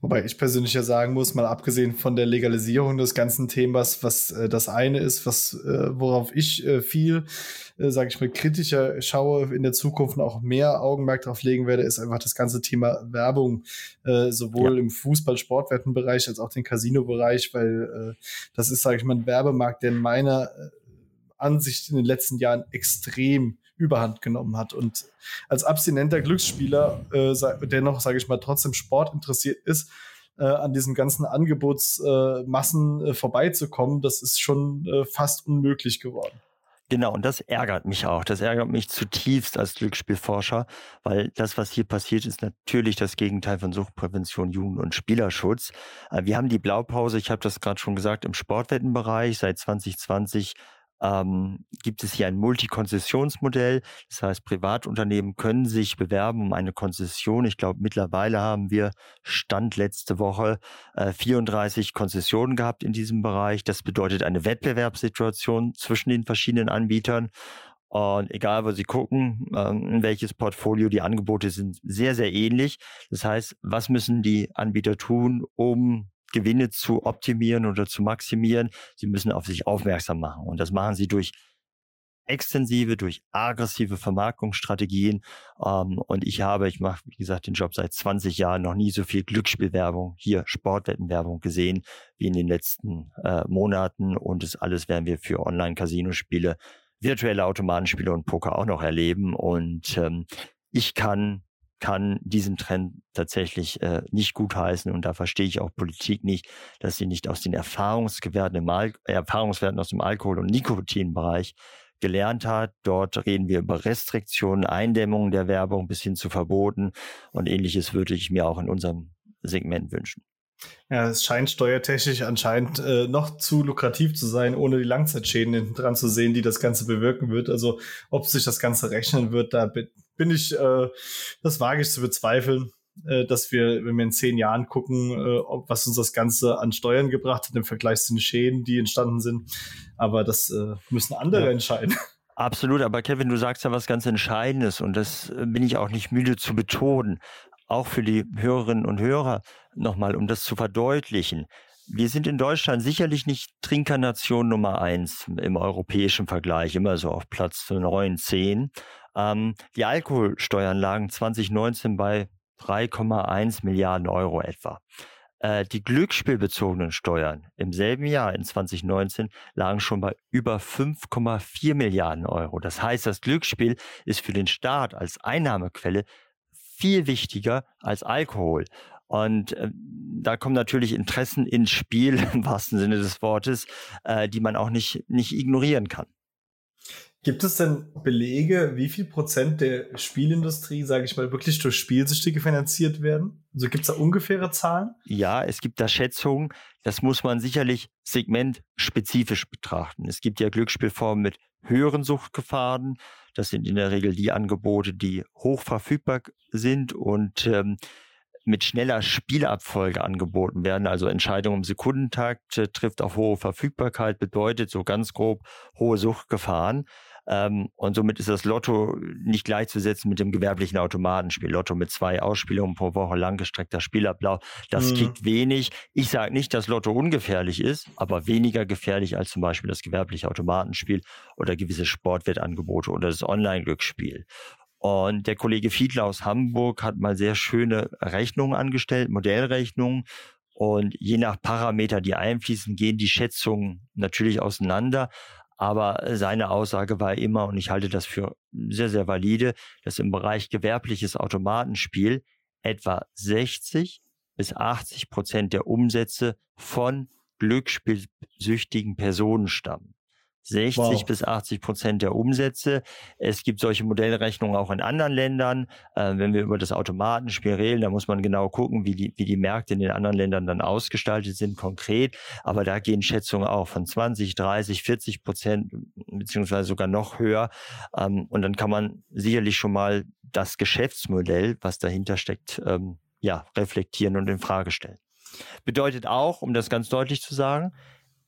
Wobei ich persönlich ja sagen muss, mal abgesehen von der Legalisierung des ganzen Themas, was äh, das eine ist, was äh, worauf ich äh, viel, äh, sage ich mal, kritischer schaue in der Zukunft und auch mehr Augenmerk darauf legen werde, ist einfach das ganze Thema Werbung, äh, sowohl ja. im Fußball-Sportwettenbereich als auch den Casino-Bereich, weil äh, das ist, sage ich mal, ein Werbemarkt, der in meiner äh, Ansicht in den letzten Jahren extrem Überhand genommen hat. Und als abstinenter Glücksspieler, äh, der noch, sage ich mal, trotzdem Sport interessiert ist, äh, an diesen ganzen Angebotsmassen äh, vorbeizukommen, das ist schon äh, fast unmöglich geworden. Genau, und das ärgert mich auch. Das ärgert mich zutiefst als Glücksspielforscher, weil das, was hier passiert, ist natürlich das Gegenteil von Suchtprävention, Jugend- und Spielerschutz. Äh, wir haben die Blaupause, ich habe das gerade schon gesagt, im Sportwettenbereich seit 2020 ähm, gibt es hier ein Multikonzessionsmodell. Das heißt, Privatunternehmen können sich bewerben um eine Konzession. Ich glaube, mittlerweile haben wir Stand letzte Woche äh, 34 Konzessionen gehabt in diesem Bereich. Das bedeutet eine Wettbewerbssituation zwischen den verschiedenen Anbietern. Und egal, wo Sie gucken, ähm, in welches Portfolio, die Angebote sind sehr, sehr ähnlich. Das heißt, was müssen die Anbieter tun, um Gewinne zu optimieren oder zu maximieren. Sie müssen auf sich aufmerksam machen. Und das machen sie durch extensive, durch aggressive Vermarktungsstrategien. Ähm, und ich habe, ich mache, wie gesagt, den Job seit 20 Jahren, noch nie so viel Glücksspielwerbung, hier Sportwettenwerbung gesehen, wie in den letzten äh, Monaten. Und das alles werden wir für Online-Casino-Spiele, virtuelle Automatenspiele und Poker auch noch erleben. Und ähm, ich kann kann diesen Trend tatsächlich äh, nicht gutheißen und da verstehe ich auch Politik nicht, dass sie nicht aus den Erfahrungswerten, im Al Erfahrungswerten aus dem Alkohol- und Nikotinbereich gelernt hat. Dort reden wir über Restriktionen, Eindämmung der Werbung bis hin zu Verboten und ähnliches würde ich mir auch in unserem Segment wünschen. Ja, es scheint steuertechnisch anscheinend äh, noch zu lukrativ zu sein, ohne die Langzeitschäden hinten dran zu sehen, die das Ganze bewirken wird. Also ob sich das Ganze rechnen wird, da bin ich, äh, das wage ich zu bezweifeln, äh, dass wir, wenn wir in zehn Jahren gucken, äh, ob, was uns das Ganze an Steuern gebracht hat im Vergleich zu den Schäden, die entstanden sind. Aber das äh, müssen andere ja. entscheiden. Absolut, aber Kevin, du sagst ja was ganz Entscheidendes und das äh, bin ich auch nicht müde zu betonen auch für die Hörerinnen und Hörer nochmal, um das zu verdeutlichen. Wir sind in Deutschland sicherlich nicht Trinkernation Nummer eins im europäischen Vergleich, immer so auf Platz neun, zehn. Ähm, die Alkoholsteuern lagen 2019 bei 3,1 Milliarden Euro etwa. Äh, die glücksspielbezogenen Steuern im selben Jahr in 2019 lagen schon bei über 5,4 Milliarden Euro. Das heißt, das Glücksspiel ist für den Staat als Einnahmequelle viel wichtiger als Alkohol. Und äh, da kommen natürlich Interessen ins Spiel, im wahrsten Sinne des Wortes, äh, die man auch nicht, nicht ignorieren kann. Gibt es denn Belege, wie viel Prozent der Spielindustrie, sage ich mal, wirklich durch Spielsüchtige finanziert werden? Also gibt es da ungefähre Zahlen? Ja, es gibt da Schätzungen. Das muss man sicherlich segmentspezifisch betrachten. Es gibt ja Glücksspielformen mit höheren Suchtgefahren. Das sind in der Regel die Angebote, die hoch verfügbar sind und ähm, mit schneller Spielabfolge angeboten werden. Also Entscheidung im Sekundentakt äh, trifft auf hohe Verfügbarkeit, bedeutet so ganz grob hohe Suchtgefahren. Ähm, und somit ist das Lotto nicht gleichzusetzen mit dem gewerblichen Automatenspiel. Lotto mit zwei Ausspielungen pro Woche, langgestreckter Spielablauf, das mhm. kickt wenig. Ich sage nicht, dass Lotto ungefährlich ist, aber weniger gefährlich als zum Beispiel das gewerbliche Automatenspiel oder gewisse Sportwettangebote oder das Online-Glücksspiel. Und der Kollege Fiedler aus Hamburg hat mal sehr schöne Rechnungen angestellt, Modellrechnungen. Und je nach Parameter, die einfließen, gehen die Schätzungen natürlich auseinander. Aber seine Aussage war immer, und ich halte das für sehr, sehr valide, dass im Bereich gewerbliches Automatenspiel etwa 60 bis 80 Prozent der Umsätze von glücksspielsüchtigen Personen stammen. 60 wow. bis 80 Prozent der Umsätze. Es gibt solche Modellrechnungen auch in anderen Ländern. Äh, wenn wir über das Automatenspiel reden, da muss man genau gucken, wie die, wie die Märkte in den anderen Ländern dann ausgestaltet sind konkret. Aber da gehen Schätzungen auch von 20, 30, 40 Prozent beziehungsweise sogar noch höher. Ähm, und dann kann man sicherlich schon mal das Geschäftsmodell, was dahinter steckt, ähm, ja, reflektieren und in Frage stellen. Bedeutet auch, um das ganz deutlich zu sagen,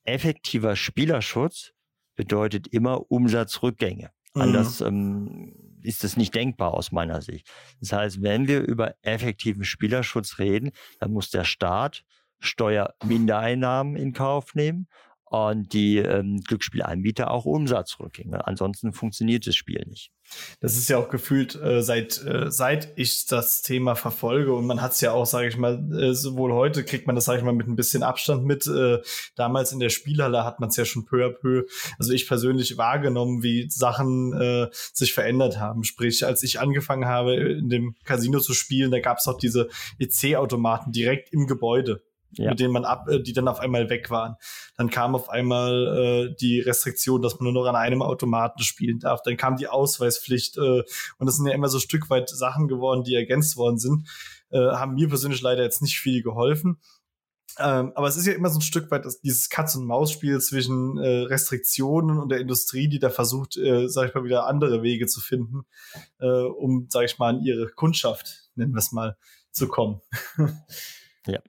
effektiver Spielerschutz bedeutet immer Umsatzrückgänge. Mhm. Anders ähm, ist es nicht denkbar aus meiner Sicht. Das heißt, wenn wir über effektiven Spielerschutz reden, dann muss der Staat Steuermindereinnahmen in Kauf nehmen und die ähm, Glücksspielanbieter auch Umsatzrückgänge. Ansonsten funktioniert das Spiel nicht. Das ist ja auch gefühlt äh, seit äh, seit ich das Thema verfolge und man hat es ja auch, sage ich mal, äh, sowohl heute kriegt man das, sage ich mal, mit ein bisschen Abstand mit. Äh, damals in der Spielhalle hat man es ja schon peu à peu, also ich persönlich wahrgenommen, wie Sachen äh, sich verändert haben. Sprich, als ich angefangen habe, in dem Casino zu spielen, da gab es auch diese EC-Automaten direkt im Gebäude ja. mit denen man ab, äh, die dann auf einmal weg waren. Dann kam auf einmal äh, die Restriktion, dass man nur noch an einem Automaten spielen darf. Dann kam die Ausweispflicht äh, und das sind ja immer so Stück weit Sachen geworden, die ergänzt worden sind. Äh, haben mir persönlich leider jetzt nicht viel geholfen. Ähm, aber es ist ja immer so ein Stück weit dieses Katz-und-Maus-Spiel zwischen äh, Restriktionen und der Industrie, die da versucht, äh, sag ich mal, wieder andere Wege zu finden, äh, um, sag ich mal, an ihre Kundschaft, nennen wir es mal, zu kommen. ja.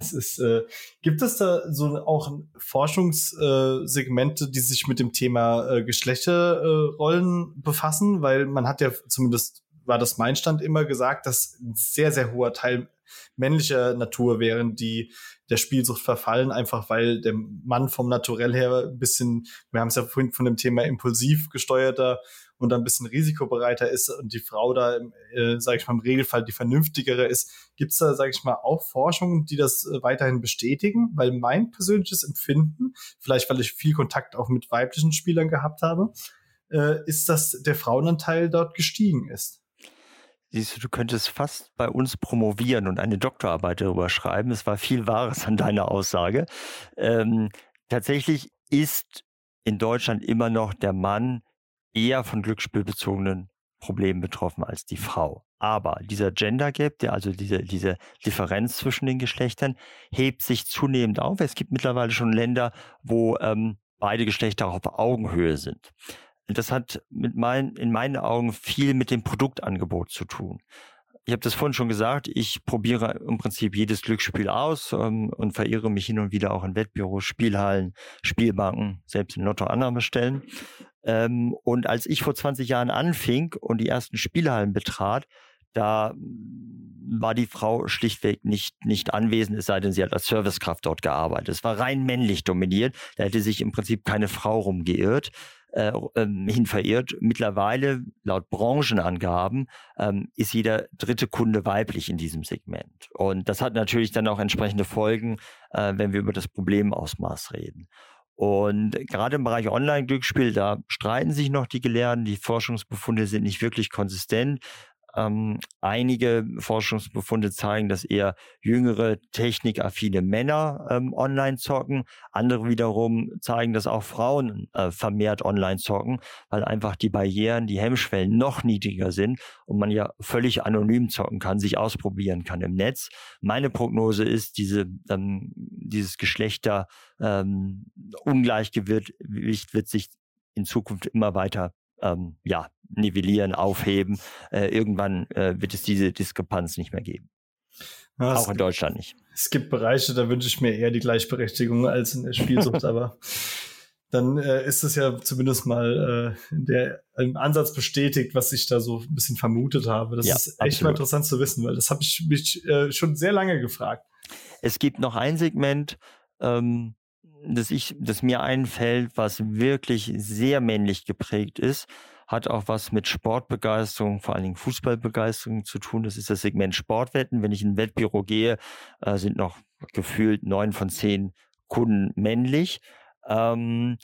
Es ist, äh, gibt es da so auch Forschungssegmente, die sich mit dem Thema äh, Geschlechterrollen befassen? Weil man hat ja zumindest war das mein Stand immer gesagt, dass ein sehr, sehr hoher Teil männlicher Natur wären, die der Spielsucht verfallen, einfach weil der Mann vom Naturell her ein bisschen, wir haben es ja vorhin von dem Thema impulsiv gesteuerter und ein bisschen risikobereiter ist und die Frau da, äh, sage ich mal, im Regelfall die vernünftigere ist. Gibt es da, sage ich mal, auch Forschungen, die das äh, weiterhin bestätigen? Weil mein persönliches Empfinden, vielleicht weil ich viel Kontakt auch mit weiblichen Spielern gehabt habe, äh, ist, dass der Frauenanteil dort gestiegen ist. Siehst du, du könntest fast bei uns promovieren und eine Doktorarbeit darüber schreiben. Es war viel Wahres an deiner Aussage. Ähm, tatsächlich ist in Deutschland immer noch der Mann eher von glücksspielbezogenen Problemen betroffen als die Frau. Aber dieser Gender Gap, der, also diese, diese Differenz zwischen den Geschlechtern, hebt sich zunehmend auf. Es gibt mittlerweile schon Länder, wo ähm, beide Geschlechter auf Augenhöhe sind. Das hat mit mein, in meinen Augen viel mit dem Produktangebot zu tun. Ich habe das vorhin schon gesagt, ich probiere im Prinzip jedes Glücksspiel aus ähm, und verirre mich hin und wieder auch in Wettbüros, Spielhallen, Spielbanken, selbst in Lottoannahmestellen. Ähm, und als ich vor 20 Jahren anfing und die ersten Spielhallen betrat, da war die Frau schlichtweg nicht, nicht anwesend, es sei denn, sie hat als Servicekraft dort gearbeitet. Es war rein männlich dominiert. Da hätte sich im Prinzip keine Frau rumgeirrt, äh, ähm, hin verirrt. Mittlerweile, laut Branchenangaben, ähm, ist jeder dritte Kunde weiblich in diesem Segment. Und das hat natürlich dann auch entsprechende Folgen, äh, wenn wir über das Problemausmaß reden. Und gerade im Bereich Online-Glücksspiel, da streiten sich noch die Gelehrten. Die Forschungsbefunde sind nicht wirklich konsistent. Ähm, einige Forschungsbefunde zeigen, dass eher jüngere, technikaffine Männer ähm, online zocken. Andere wiederum zeigen, dass auch Frauen äh, vermehrt online zocken, weil einfach die Barrieren, die Hemmschwellen noch niedriger sind und man ja völlig anonym zocken kann, sich ausprobieren kann im Netz. Meine Prognose ist, diese, ähm, dieses Geschlechter ähm, Ungleichgewicht wird sich in Zukunft immer weiter ähm, ja, nivellieren, aufheben. Äh, irgendwann äh, wird es diese Diskrepanz nicht mehr geben. Ja, Auch in Deutschland nicht. Es gibt Bereiche, da wünsche ich mir eher die Gleichberechtigung als in der Spielsucht, aber dann äh, ist es ja zumindest mal äh, der im Ansatz bestätigt, was ich da so ein bisschen vermutet habe. Das ja, ist echt absolut. mal interessant zu wissen, weil das habe ich mich äh, schon sehr lange gefragt. Es gibt noch ein Segment, ähm, das, ich, das mir einfällt, was wirklich sehr männlich geprägt ist, hat auch was mit Sportbegeisterung, vor allen Dingen Fußballbegeisterung zu tun. Das ist das Segment Sportwetten. Wenn ich in ein Wettbüro gehe, äh, sind noch gefühlt neun von zehn Kunden männlich. Ähm,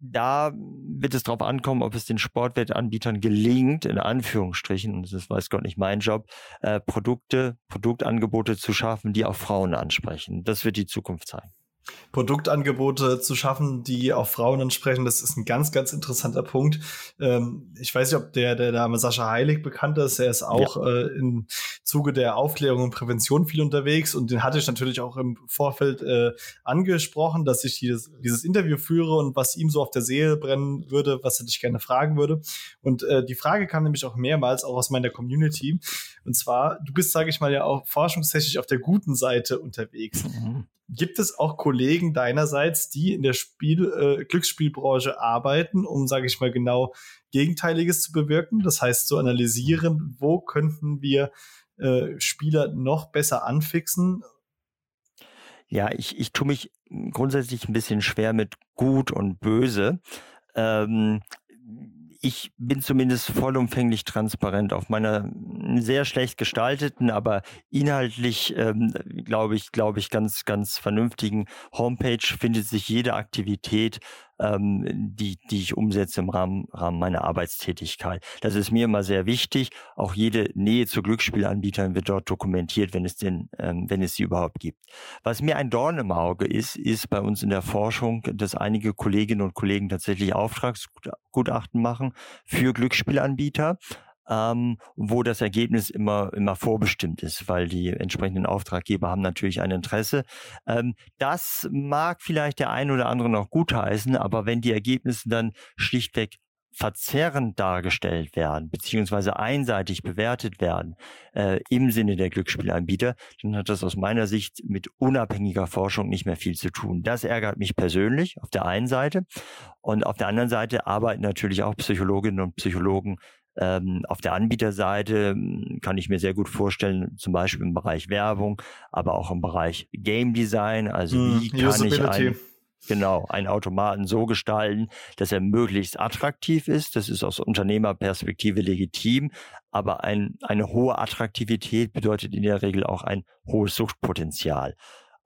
da wird es darauf ankommen, ob es den Sportwettanbietern gelingt, in Anführungsstrichen, und das weiß Gott nicht mein Job, äh, Produkte, Produktangebote zu schaffen, die auch Frauen ansprechen. Das wird die Zukunft zeigen. Produktangebote zu schaffen, die auch Frauen ansprechen. Das ist ein ganz, ganz interessanter Punkt. Ähm, ich weiß nicht, ob der, der Name Sascha Heilig bekannt ist. Er ist auch ja. äh, im Zuge der Aufklärung und Prävention viel unterwegs und den hatte ich natürlich auch im Vorfeld äh, angesprochen, dass ich dieses, dieses Interview führe und was ihm so auf der Seele brennen würde, was er dich gerne fragen würde. Und äh, die Frage kam nämlich auch mehrmals auch aus meiner Community. Und zwar, du bist, sage ich mal, ja auch forschungstechnisch auf der guten Seite unterwegs. Mhm. Gibt es auch Kollegen deinerseits, die in der Spiel, äh, Glücksspielbranche arbeiten, um, sage ich mal, genau Gegenteiliges zu bewirken? Das heißt, zu analysieren, wo könnten wir äh, Spieler noch besser anfixen? Ja, ich, ich tue mich grundsätzlich ein bisschen schwer mit gut und böse. Ähm, ich bin zumindest vollumfänglich transparent auf meiner sehr schlecht gestalteten, aber inhaltlich ähm, glaube ich, glaube ich ganz, ganz vernünftigen Homepage findet sich jede Aktivität, ähm, die, die ich umsetze im Rahmen, Rahmen meiner Arbeitstätigkeit. Das ist mir immer sehr wichtig. Auch jede Nähe zu Glücksspielanbietern wird dort dokumentiert, wenn es denn, ähm, wenn es sie überhaupt gibt. Was mir ein Dorn im Auge ist, ist bei uns in der Forschung, dass einige Kolleginnen und Kollegen tatsächlich Auftragsgutachten machen für Glücksspielanbieter ähm, wo das Ergebnis immer, immer vorbestimmt ist, weil die entsprechenden Auftraggeber haben natürlich ein Interesse. Ähm, das mag vielleicht der ein oder andere noch gutheißen, aber wenn die Ergebnisse dann schlichtweg verzerrend dargestellt werden, beziehungsweise einseitig bewertet werden äh, im Sinne der Glücksspielanbieter, dann hat das aus meiner Sicht mit unabhängiger Forschung nicht mehr viel zu tun. Das ärgert mich persönlich auf der einen Seite und auf der anderen Seite arbeiten natürlich auch Psychologinnen und Psychologen ähm, auf der Anbieterseite hm, kann ich mir sehr gut vorstellen, zum Beispiel im Bereich Werbung, aber auch im Bereich Game Design. Also mm, wie kann ich ein, genau einen Automaten so gestalten, dass er möglichst attraktiv ist. Das ist aus Unternehmerperspektive legitim, aber ein, eine hohe Attraktivität bedeutet in der Regel auch ein hohes Suchtpotenzial.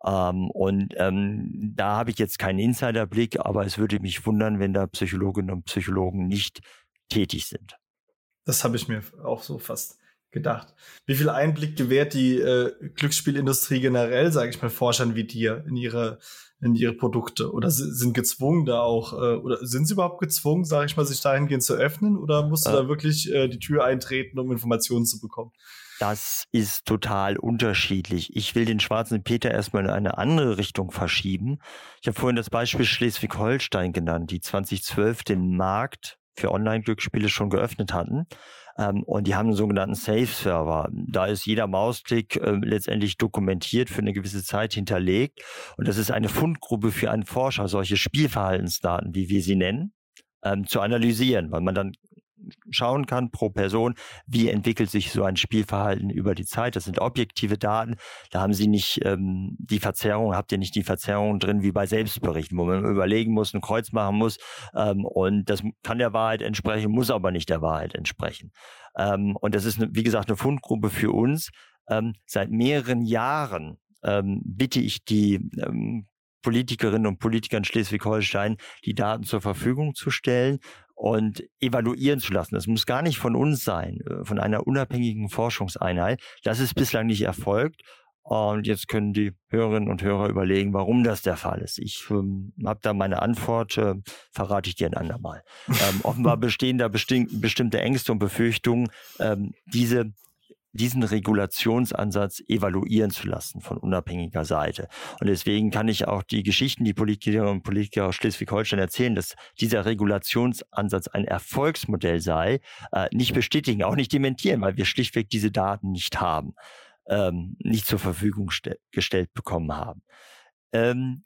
Ähm, und ähm, da habe ich jetzt keinen Insiderblick, aber es würde mich wundern, wenn da Psychologinnen und Psychologen nicht tätig sind. Das habe ich mir auch so fast gedacht. Wie viel Einblick gewährt die äh, Glücksspielindustrie generell, sage ich mal, Forschern wie dir in ihre in ihre Produkte oder sind gezwungen da auch äh, oder sind sie überhaupt gezwungen, sage ich mal, sich dahingehend zu öffnen oder musst du äh. da wirklich äh, die Tür eintreten, um Informationen zu bekommen? Das ist total unterschiedlich. Ich will den schwarzen Peter erstmal in eine andere Richtung verschieben. Ich habe vorhin das Beispiel Schleswig-Holstein genannt, die 2012 den Markt für Online-Glücksspiele schon geöffnet hatten. Ähm, und die haben einen sogenannten Safe-Server. Da ist jeder Mausklick äh, letztendlich dokumentiert für eine gewisse Zeit hinterlegt. Und das ist eine Fundgruppe für einen Forscher, solche Spielverhaltensdaten, wie wir sie nennen, ähm, zu analysieren, weil man dann schauen kann pro Person, wie entwickelt sich so ein Spielverhalten über die Zeit. Das sind objektive Daten. Da haben Sie nicht ähm, die Verzerrung, habt ihr nicht die Verzerrung drin wie bei Selbstberichten, wo man überlegen muss, ein Kreuz machen muss ähm, und das kann der Wahrheit entsprechen, muss aber nicht der Wahrheit entsprechen. Ähm, und das ist, wie gesagt, eine Fundgruppe für uns. Ähm, seit mehreren Jahren ähm, bitte ich die ähm, Politikerinnen und Politiker in Schleswig-Holstein, die Daten zur Verfügung zu stellen und evaluieren zu lassen. Das muss gar nicht von uns sein, äh, von einer unabhängigen Forschungseinheit. Das ist bislang nicht erfolgt. Und jetzt können die Hörerinnen und Hörer überlegen, warum das der Fall ist. Ich ähm, habe da meine Antwort, äh, verrate ich dir ein andermal. Ähm, offenbar bestehen da besti bestimmte Ängste und Befürchtungen, ähm, diese diesen Regulationsansatz evaluieren zu lassen von unabhängiger Seite. Und deswegen kann ich auch die Geschichten, die Politikerinnen und Politiker aus Schleswig-Holstein erzählen, dass dieser Regulationsansatz ein Erfolgsmodell sei, äh, nicht bestätigen, auch nicht dementieren, weil wir schlichtweg diese Daten nicht haben, ähm, nicht zur Verfügung gestellt bekommen haben. Ähm,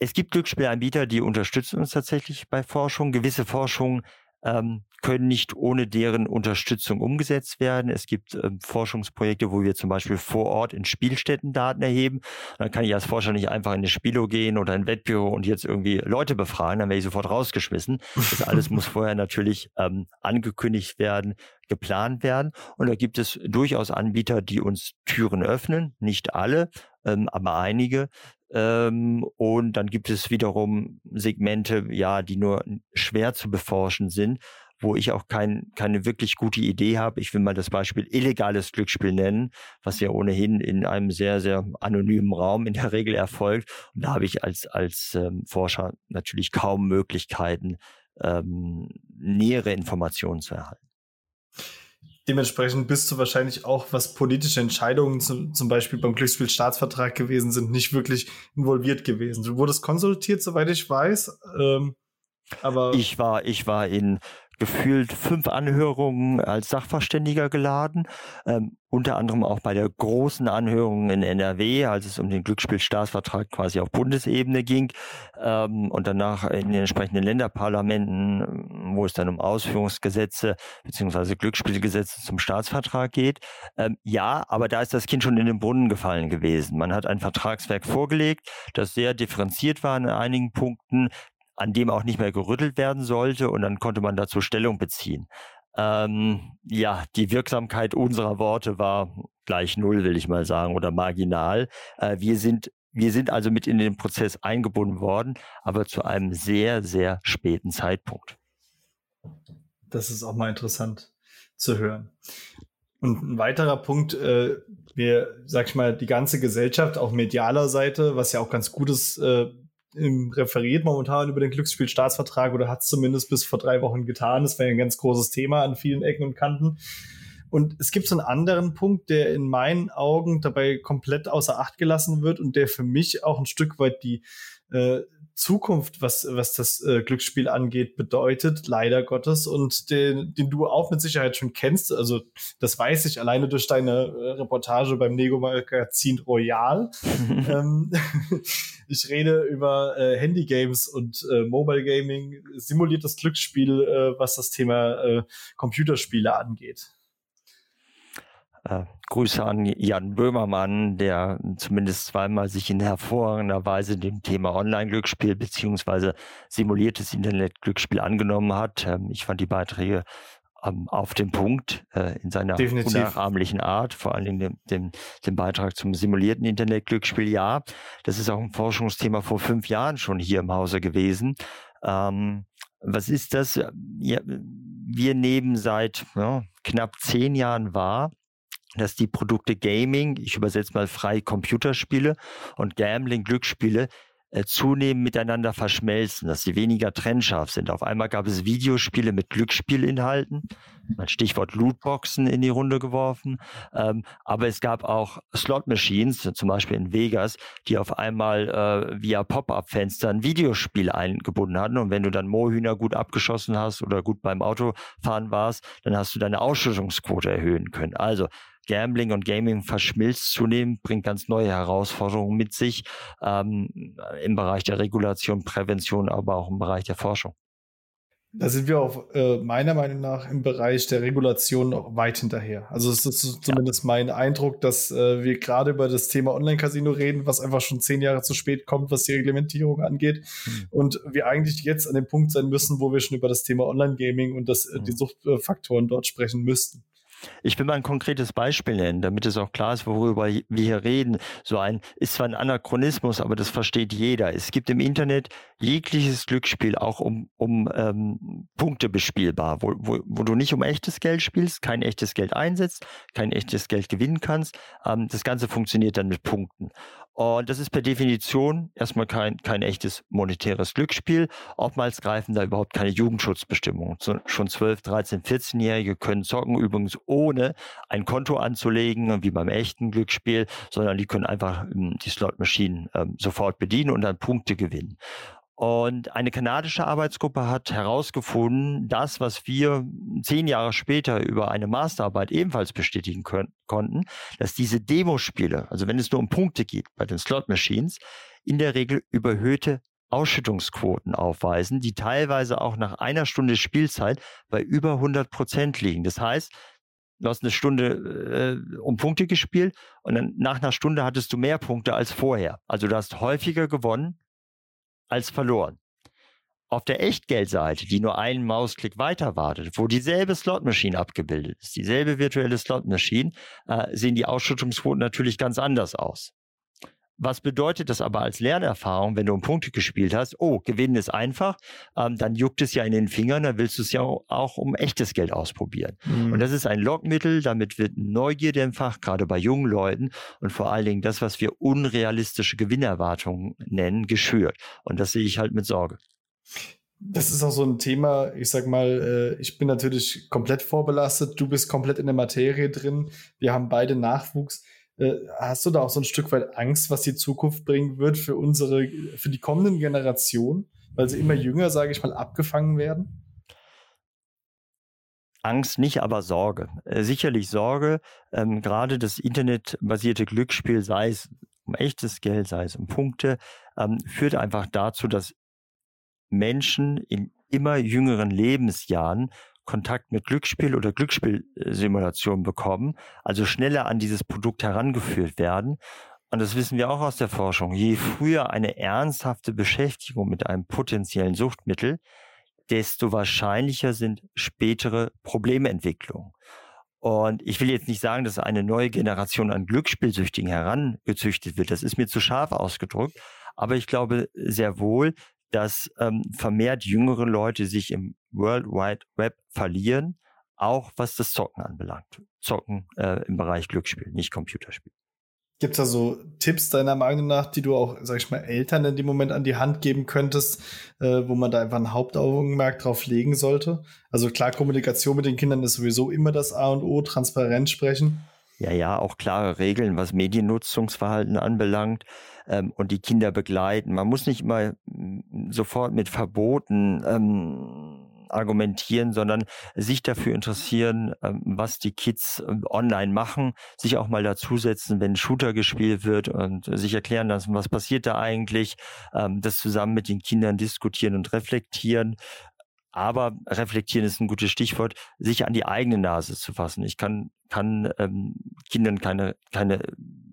es gibt Glücksspielanbieter, die unterstützen uns tatsächlich bei Forschung. Gewisse Forschung ähm, können nicht ohne deren Unterstützung umgesetzt werden. Es gibt ähm, Forschungsprojekte, wo wir zum Beispiel vor Ort in Spielstätten Daten erheben. Dann kann ich als Forscher nicht einfach in eine Spilo gehen oder ein Wettbüro und jetzt irgendwie Leute befragen, dann werde ich sofort rausgeschmissen. Das alles muss vorher natürlich ähm, angekündigt werden, geplant werden. Und da gibt es durchaus Anbieter, die uns Türen öffnen, nicht alle, ähm, aber einige, ähm, und dann gibt es wiederum Segmente, ja, die nur schwer zu beforschen sind, wo ich auch kein, keine wirklich gute Idee habe. Ich will mal das Beispiel illegales Glücksspiel nennen, was ja ohnehin in einem sehr, sehr anonymen Raum in der Regel erfolgt. Und da habe ich als, als ähm, Forscher natürlich kaum Möglichkeiten, ähm, nähere Informationen zu erhalten. Dementsprechend bist du wahrscheinlich auch, was politische Entscheidungen zum, zum Beispiel beim Glücksspielstaatsvertrag gewesen sind, nicht wirklich involviert gewesen. Du wurdest konsultiert, soweit ich weiß. Ähm, aber ich war, ich war in gefühlt fünf Anhörungen als Sachverständiger geladen, ähm, unter anderem auch bei der großen Anhörung in NRW, als es um den Glücksspielstaatsvertrag quasi auf Bundesebene ging ähm, und danach in den entsprechenden Länderparlamenten, wo es dann um Ausführungsgesetze beziehungsweise Glücksspielgesetze zum Staatsvertrag geht. Ähm, ja, aber da ist das Kind schon in den Brunnen gefallen gewesen. Man hat ein Vertragswerk vorgelegt, das sehr differenziert war in einigen Punkten, an dem auch nicht mehr gerüttelt werden sollte und dann konnte man dazu Stellung beziehen. Ähm, ja, die Wirksamkeit unserer Worte war gleich null, will ich mal sagen, oder marginal. Äh, wir sind wir sind also mit in den Prozess eingebunden worden, aber zu einem sehr, sehr späten Zeitpunkt. Das ist auch mal interessant zu hören. Und ein weiterer Punkt, äh, wir, sag ich mal, die ganze Gesellschaft, auch medialer Seite, was ja auch ganz gut ist, äh, referiert momentan über den Glücksspielstaatsvertrag oder hat es zumindest bis vor drei Wochen getan. Das wäre ein ganz großes Thema an vielen Ecken und Kanten. Und es gibt so einen anderen Punkt, der in meinen Augen dabei komplett außer Acht gelassen wird und der für mich auch ein Stück weit die äh, Zukunft, was, was das äh, Glücksspiel angeht, bedeutet, leider Gottes, und den, den du auch mit Sicherheit schon kennst. Also, das weiß ich alleine durch deine äh, Reportage beim Nego-Magazin Royal. ähm, ich rede über äh, Handy-Games und äh, Mobile Gaming, simuliertes Glücksspiel, äh, was das Thema äh, Computerspiele angeht. Äh, Grüße an Jan Böhmermann, der zumindest zweimal sich in hervorragender Weise dem Thema Online-Glücksspiel beziehungsweise simuliertes Internet-Glücksspiel angenommen hat. Ähm, ich fand die Beiträge ähm, auf den Punkt äh, in seiner Definitiv. unnachahmlichen Art, vor allen Dingen dem, dem, dem Beitrag zum simulierten Internet-Glücksspiel. Ja, das ist auch ein Forschungsthema vor fünf Jahren schon hier im Hause gewesen. Ähm, was ist das? Ja, wir nehmen seit ja, knapp zehn Jahren wahr, dass die Produkte Gaming, ich übersetze mal frei Computerspiele und Gambling, Glücksspiele, äh, zunehmend miteinander verschmelzen, dass sie weniger trennscharf sind. Auf einmal gab es Videospiele mit Glücksspielinhalten, mal Stichwort Lootboxen in die Runde geworfen, ähm, aber es gab auch Slot-Machines, zum Beispiel in Vegas, die auf einmal äh, via Pop-up-Fenster ein Videospiel eingebunden hatten und wenn du dann Mohühner gut abgeschossen hast oder gut beim Autofahren warst, dann hast du deine Ausschüttungsquote erhöhen können. Also Gambling und Gaming verschmilzt zunehmend, bringt ganz neue Herausforderungen mit sich ähm, im Bereich der Regulation, Prävention, aber auch im Bereich der Forschung. Da sind wir auch äh, meiner Meinung nach im Bereich der Regulation noch weit hinterher. Also es ist zumindest ja. mein Eindruck, dass äh, wir gerade über das Thema Online-Casino reden, was einfach schon zehn Jahre zu spät kommt, was die Reglementierung angeht. Mhm. Und wir eigentlich jetzt an dem Punkt sein müssen, wo wir schon über das Thema Online-Gaming und das, mhm. die Suchtfaktoren dort sprechen müssten. Ich will mal ein konkretes Beispiel nennen, damit es auch klar ist, worüber wir hier reden. So ein ist zwar ein Anachronismus, aber das versteht jeder. Es gibt im Internet jegliches Glücksspiel auch um, um ähm, Punkte bespielbar, wo, wo, wo du nicht um echtes Geld spielst, kein echtes Geld einsetzt, kein echtes Geld gewinnen kannst. Ähm, das Ganze funktioniert dann mit Punkten. Und das ist per Definition erstmal kein, kein echtes monetäres Glücksspiel. Oftmals greifen da überhaupt keine Jugendschutzbestimmungen. Schon 12, 13, 14-Jährige können zocken, übrigens ohne ein Konto anzulegen, wie beim echten Glücksspiel, sondern die können einfach ähm, die Slot-Maschinen ähm, sofort bedienen und dann Punkte gewinnen. Und eine kanadische Arbeitsgruppe hat herausgefunden, das, was wir zehn Jahre später über eine Masterarbeit ebenfalls bestätigen können, konnten, dass diese Demospiele, also wenn es nur um Punkte geht bei den Slot Machines, in der Regel überhöhte Ausschüttungsquoten aufweisen, die teilweise auch nach einer Stunde Spielzeit bei über 100 Prozent liegen. Das heißt, du hast eine Stunde äh, um Punkte gespielt und dann nach einer Stunde hattest du mehr Punkte als vorher. Also du hast häufiger gewonnen als verloren. Auf der Echtgeldseite, die nur einen Mausklick weiter wartet, wo dieselbe Slotmaschine abgebildet ist, dieselbe virtuelle Slotmaschine, äh, sehen die Ausschüttungsquoten natürlich ganz anders aus. Was bedeutet das aber als Lernerfahrung, wenn du um Punkte gespielt hast? Oh, gewinnen ist einfach, ähm, dann juckt es ja in den Fingern, dann willst du es ja auch, um echtes Geld ausprobieren. Mhm. Und das ist ein Lockmittel, damit wird Neugierde im Fach, gerade bei jungen Leuten und vor allen Dingen das, was wir unrealistische Gewinnerwartungen nennen, geschürt. Und das sehe ich halt mit Sorge. Das ist auch so ein Thema, ich sag mal, äh, ich bin natürlich komplett vorbelastet, du bist komplett in der Materie drin, wir haben beide Nachwuchs. Äh, hast du da auch so ein Stück weit Angst, was die Zukunft bringen wird für unsere, für die kommenden Generationen, weil sie immer jünger, sage ich mal, abgefangen werden? Angst nicht, aber Sorge. Äh, sicherlich Sorge. Ähm, gerade das internetbasierte Glücksspiel, sei es um echtes Geld, sei es um Punkte, ähm, führt einfach dazu, dass Menschen in immer jüngeren Lebensjahren Kontakt mit Glücksspiel oder Glücksspielsimulation bekommen, also schneller an dieses Produkt herangeführt werden. Und das wissen wir auch aus der Forschung. Je früher eine ernsthafte Beschäftigung mit einem potenziellen Suchtmittel, desto wahrscheinlicher sind spätere Problementwicklungen. Und ich will jetzt nicht sagen, dass eine neue Generation an Glücksspielsüchtigen herangezüchtet wird. Das ist mir zu scharf ausgedrückt. Aber ich glaube sehr wohl, dass ähm, vermehrt jüngere Leute sich im World Wide Web verlieren, auch was das Zocken anbelangt. Zocken äh, im Bereich Glücksspiel, nicht Computerspiel. Gibt es da so Tipps deiner Meinung nach, die du auch, sag ich mal, Eltern in dem Moment an die Hand geben könntest, äh, wo man da einfach ein Hauptaugenmerk drauf legen sollte? Also klar, Kommunikation mit den Kindern ist sowieso immer das A und O, transparent sprechen. Ja, ja, auch klare Regeln, was Mediennutzungsverhalten anbelangt ähm, und die Kinder begleiten. Man muss nicht immer mm, sofort mit Verboten ähm, argumentieren, sondern sich dafür interessieren, ähm, was die Kids ähm, online machen, sich auch mal dazusetzen, wenn Shooter gespielt wird und sich erklären lassen, was passiert da eigentlich, ähm, das zusammen mit den Kindern diskutieren und reflektieren. Aber reflektieren ist ein gutes Stichwort, sich an die eigene Nase zu fassen. Ich kann, kann ähm, Kindern keine, keine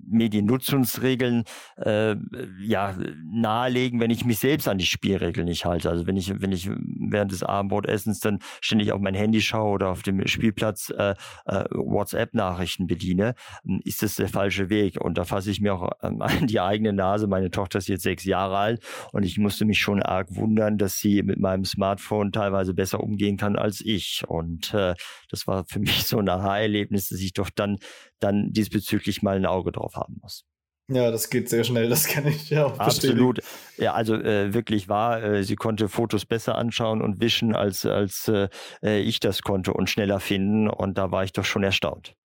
Mediennutzungsregeln äh, ja nahelegen, wenn ich mich selbst an die Spielregeln nicht halte. Also wenn ich wenn ich während des Abendbrotessens dann ständig auf mein Handy schaue oder auf dem Spielplatz äh, äh, WhatsApp-Nachrichten bediene, ist das der falsche Weg. Und da fasse ich mir auch ähm, an die eigene Nase. Meine Tochter ist jetzt sechs Jahre alt und ich musste mich schon arg wundern, dass sie mit meinem Smartphone teilweise besser umgehen kann als ich. Und äh, das war für mich so ein Aha-Erlebnis, dass ich doch dann dann diesbezüglich mal ein Auge drauf haben muss. Ja, das geht sehr schnell, das kann ich ja auch Absolut. Ja, also äh, wirklich wahr, äh, sie konnte Fotos besser anschauen und wischen, als, als äh, ich das konnte und schneller finden. Und da war ich doch schon erstaunt.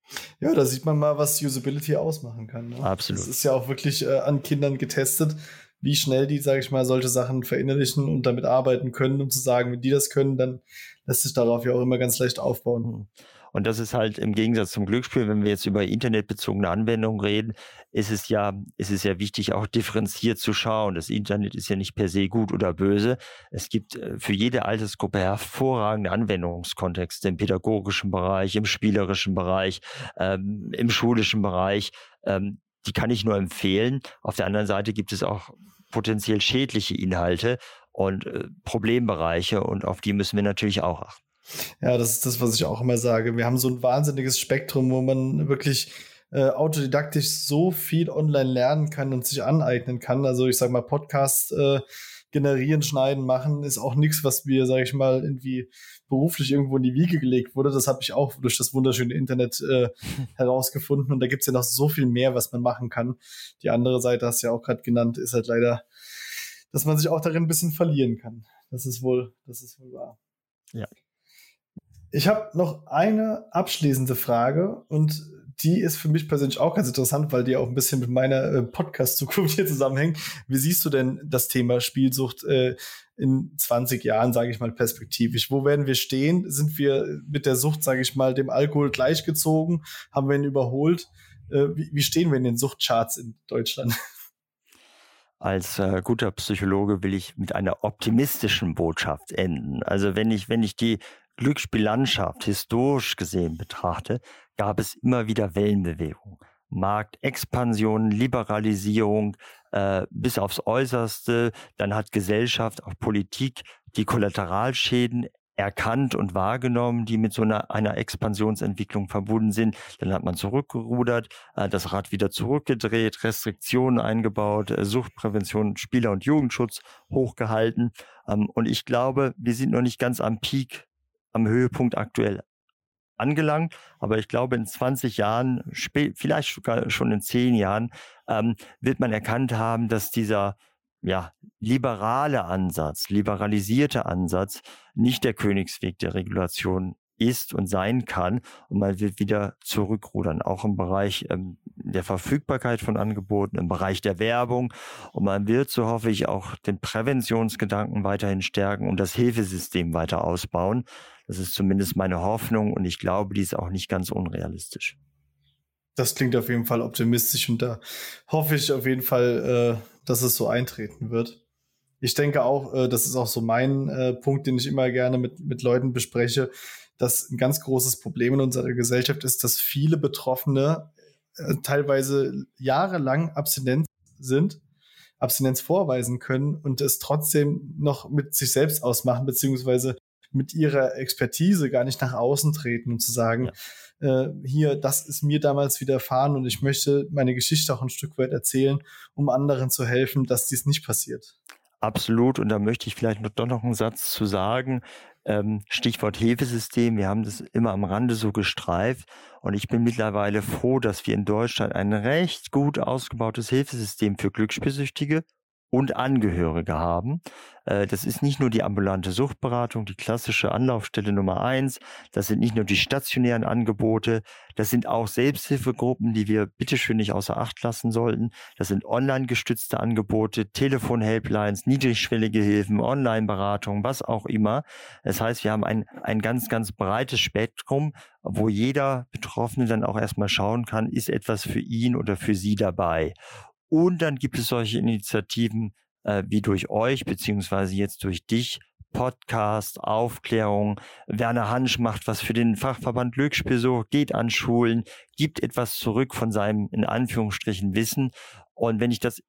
Ja, da sieht man mal, was Usability ausmachen kann. Ne? Absolut. Das ist ja auch wirklich äh, an Kindern getestet, wie schnell die, sage ich mal, solche Sachen verinnerlichen und damit arbeiten können, um zu sagen, wenn die das können, dann lässt sich darauf ja auch immer ganz leicht aufbauen. Mhm. Und das ist halt im Gegensatz zum Glücksspiel, wenn wir jetzt über internetbezogene Anwendungen reden, ist es ja, ist es ja wichtig, auch differenziert zu schauen. Das Internet ist ja nicht per se gut oder böse. Es gibt äh, für jede Altersgruppe hervorragende Anwendungskontexte im pädagogischen Bereich, im spielerischen Bereich, ähm, im schulischen Bereich. Ähm, die kann ich nur empfehlen. Auf der anderen Seite gibt es auch potenziell schädliche Inhalte und äh, Problembereiche und auf die müssen wir natürlich auch achten. Ja, das ist das, was ich auch immer sage. Wir haben so ein wahnsinniges Spektrum, wo man wirklich äh, autodidaktisch so viel online lernen kann und sich aneignen kann. Also ich sage mal, Podcast äh, generieren, schneiden, machen ist auch nichts, was mir, sage ich mal, irgendwie beruflich irgendwo in die Wiege gelegt wurde. Das habe ich auch durch das wunderschöne Internet äh, herausgefunden. Und da gibt's ja noch so viel mehr, was man machen kann. Die andere Seite, hast du ja auch gerade genannt, ist halt leider, dass man sich auch darin ein bisschen verlieren kann. Das ist wohl, das ist wohl wahr. Ja. Ich habe noch eine abschließende Frage und die ist für mich persönlich auch ganz interessant, weil die auch ein bisschen mit meiner äh, Podcast-Zukunft hier zusammenhängt. Wie siehst du denn das Thema Spielsucht äh, in 20 Jahren, sage ich mal, perspektivisch? Wo werden wir stehen? Sind wir mit der Sucht, sage ich mal, dem Alkohol gleichgezogen? Haben wir ihn überholt? Äh, wie, wie, stehen wir in den Suchtcharts in Deutschland? Als äh, guter Psychologe will ich mit einer optimistischen Botschaft enden. Also wenn ich, wenn ich die Glücksspiellandschaft historisch gesehen betrachte, gab es immer wieder Wellenbewegungen. Marktexpansion, Liberalisierung äh, bis aufs Äußerste. Dann hat Gesellschaft, auch Politik die Kollateralschäden erkannt und wahrgenommen, die mit so einer, einer Expansionsentwicklung verbunden sind. Dann hat man zurückgerudert, äh, das Rad wieder zurückgedreht, Restriktionen eingebaut, äh, Suchtprävention, Spieler- und Jugendschutz hochgehalten. Ähm, und ich glaube, wir sind noch nicht ganz am Peak, am Höhepunkt aktuell angelangt. Aber ich glaube, in 20 Jahren, vielleicht sogar schon in 10 Jahren, ähm, wird man erkannt haben, dass dieser ja, liberale Ansatz, liberalisierte Ansatz nicht der Königsweg der Regulation ist und sein kann. Und man wird wieder zurückrudern, auch im Bereich ähm, der Verfügbarkeit von Angeboten, im Bereich der Werbung. Und man wird, so hoffe ich, auch den Präventionsgedanken weiterhin stärken und das Hilfesystem weiter ausbauen. Das ist zumindest meine Hoffnung und ich glaube, die ist auch nicht ganz unrealistisch. Das klingt auf jeden Fall optimistisch und da hoffe ich auf jeden Fall, äh, dass es so eintreten wird. Ich denke auch, äh, das ist auch so mein äh, Punkt, den ich immer gerne mit, mit Leuten bespreche, dass ein ganz großes Problem in unserer Gesellschaft ist, dass viele Betroffene äh, teilweise jahrelang abstinent sind, Abstinenz vorweisen können und es trotzdem noch mit sich selbst ausmachen, beziehungsweise mit ihrer Expertise gar nicht nach außen treten und zu sagen, ja. äh, hier, das ist mir damals widerfahren und ich möchte meine Geschichte auch ein Stück weit erzählen, um anderen zu helfen, dass dies nicht passiert. Absolut. Und da möchte ich vielleicht noch, doch noch einen Satz zu sagen. Ähm, Stichwort Hilfesystem. Wir haben das immer am Rande so gestreift. Und ich bin mittlerweile froh, dass wir in Deutschland ein recht gut ausgebautes Hilfesystem für Glücksspielsüchtige und Angehörige haben. Äh, das ist nicht nur die ambulante Suchtberatung, die klassische Anlaufstelle Nummer eins. Das sind nicht nur die stationären Angebote. Das sind auch Selbsthilfegruppen, die wir bitteschön nicht außer Acht lassen sollten. Das sind online gestützte Angebote, Telefon-Helplines, niedrigschwellige Hilfen, Online-Beratung, was auch immer. Das heißt, wir haben ein, ein ganz, ganz breites Spektrum, wo jeder Betroffene dann auch erstmal schauen kann, ist etwas für ihn oder für sie dabei. Und dann gibt es solche Initiativen äh, wie durch euch, beziehungsweise jetzt durch dich, Podcast, Aufklärung. Werner Hansch macht was für den Fachverband Glücksspielsucht, geht an Schulen, gibt etwas zurück von seinem, in Anführungsstrichen, Wissen. Und wenn ich das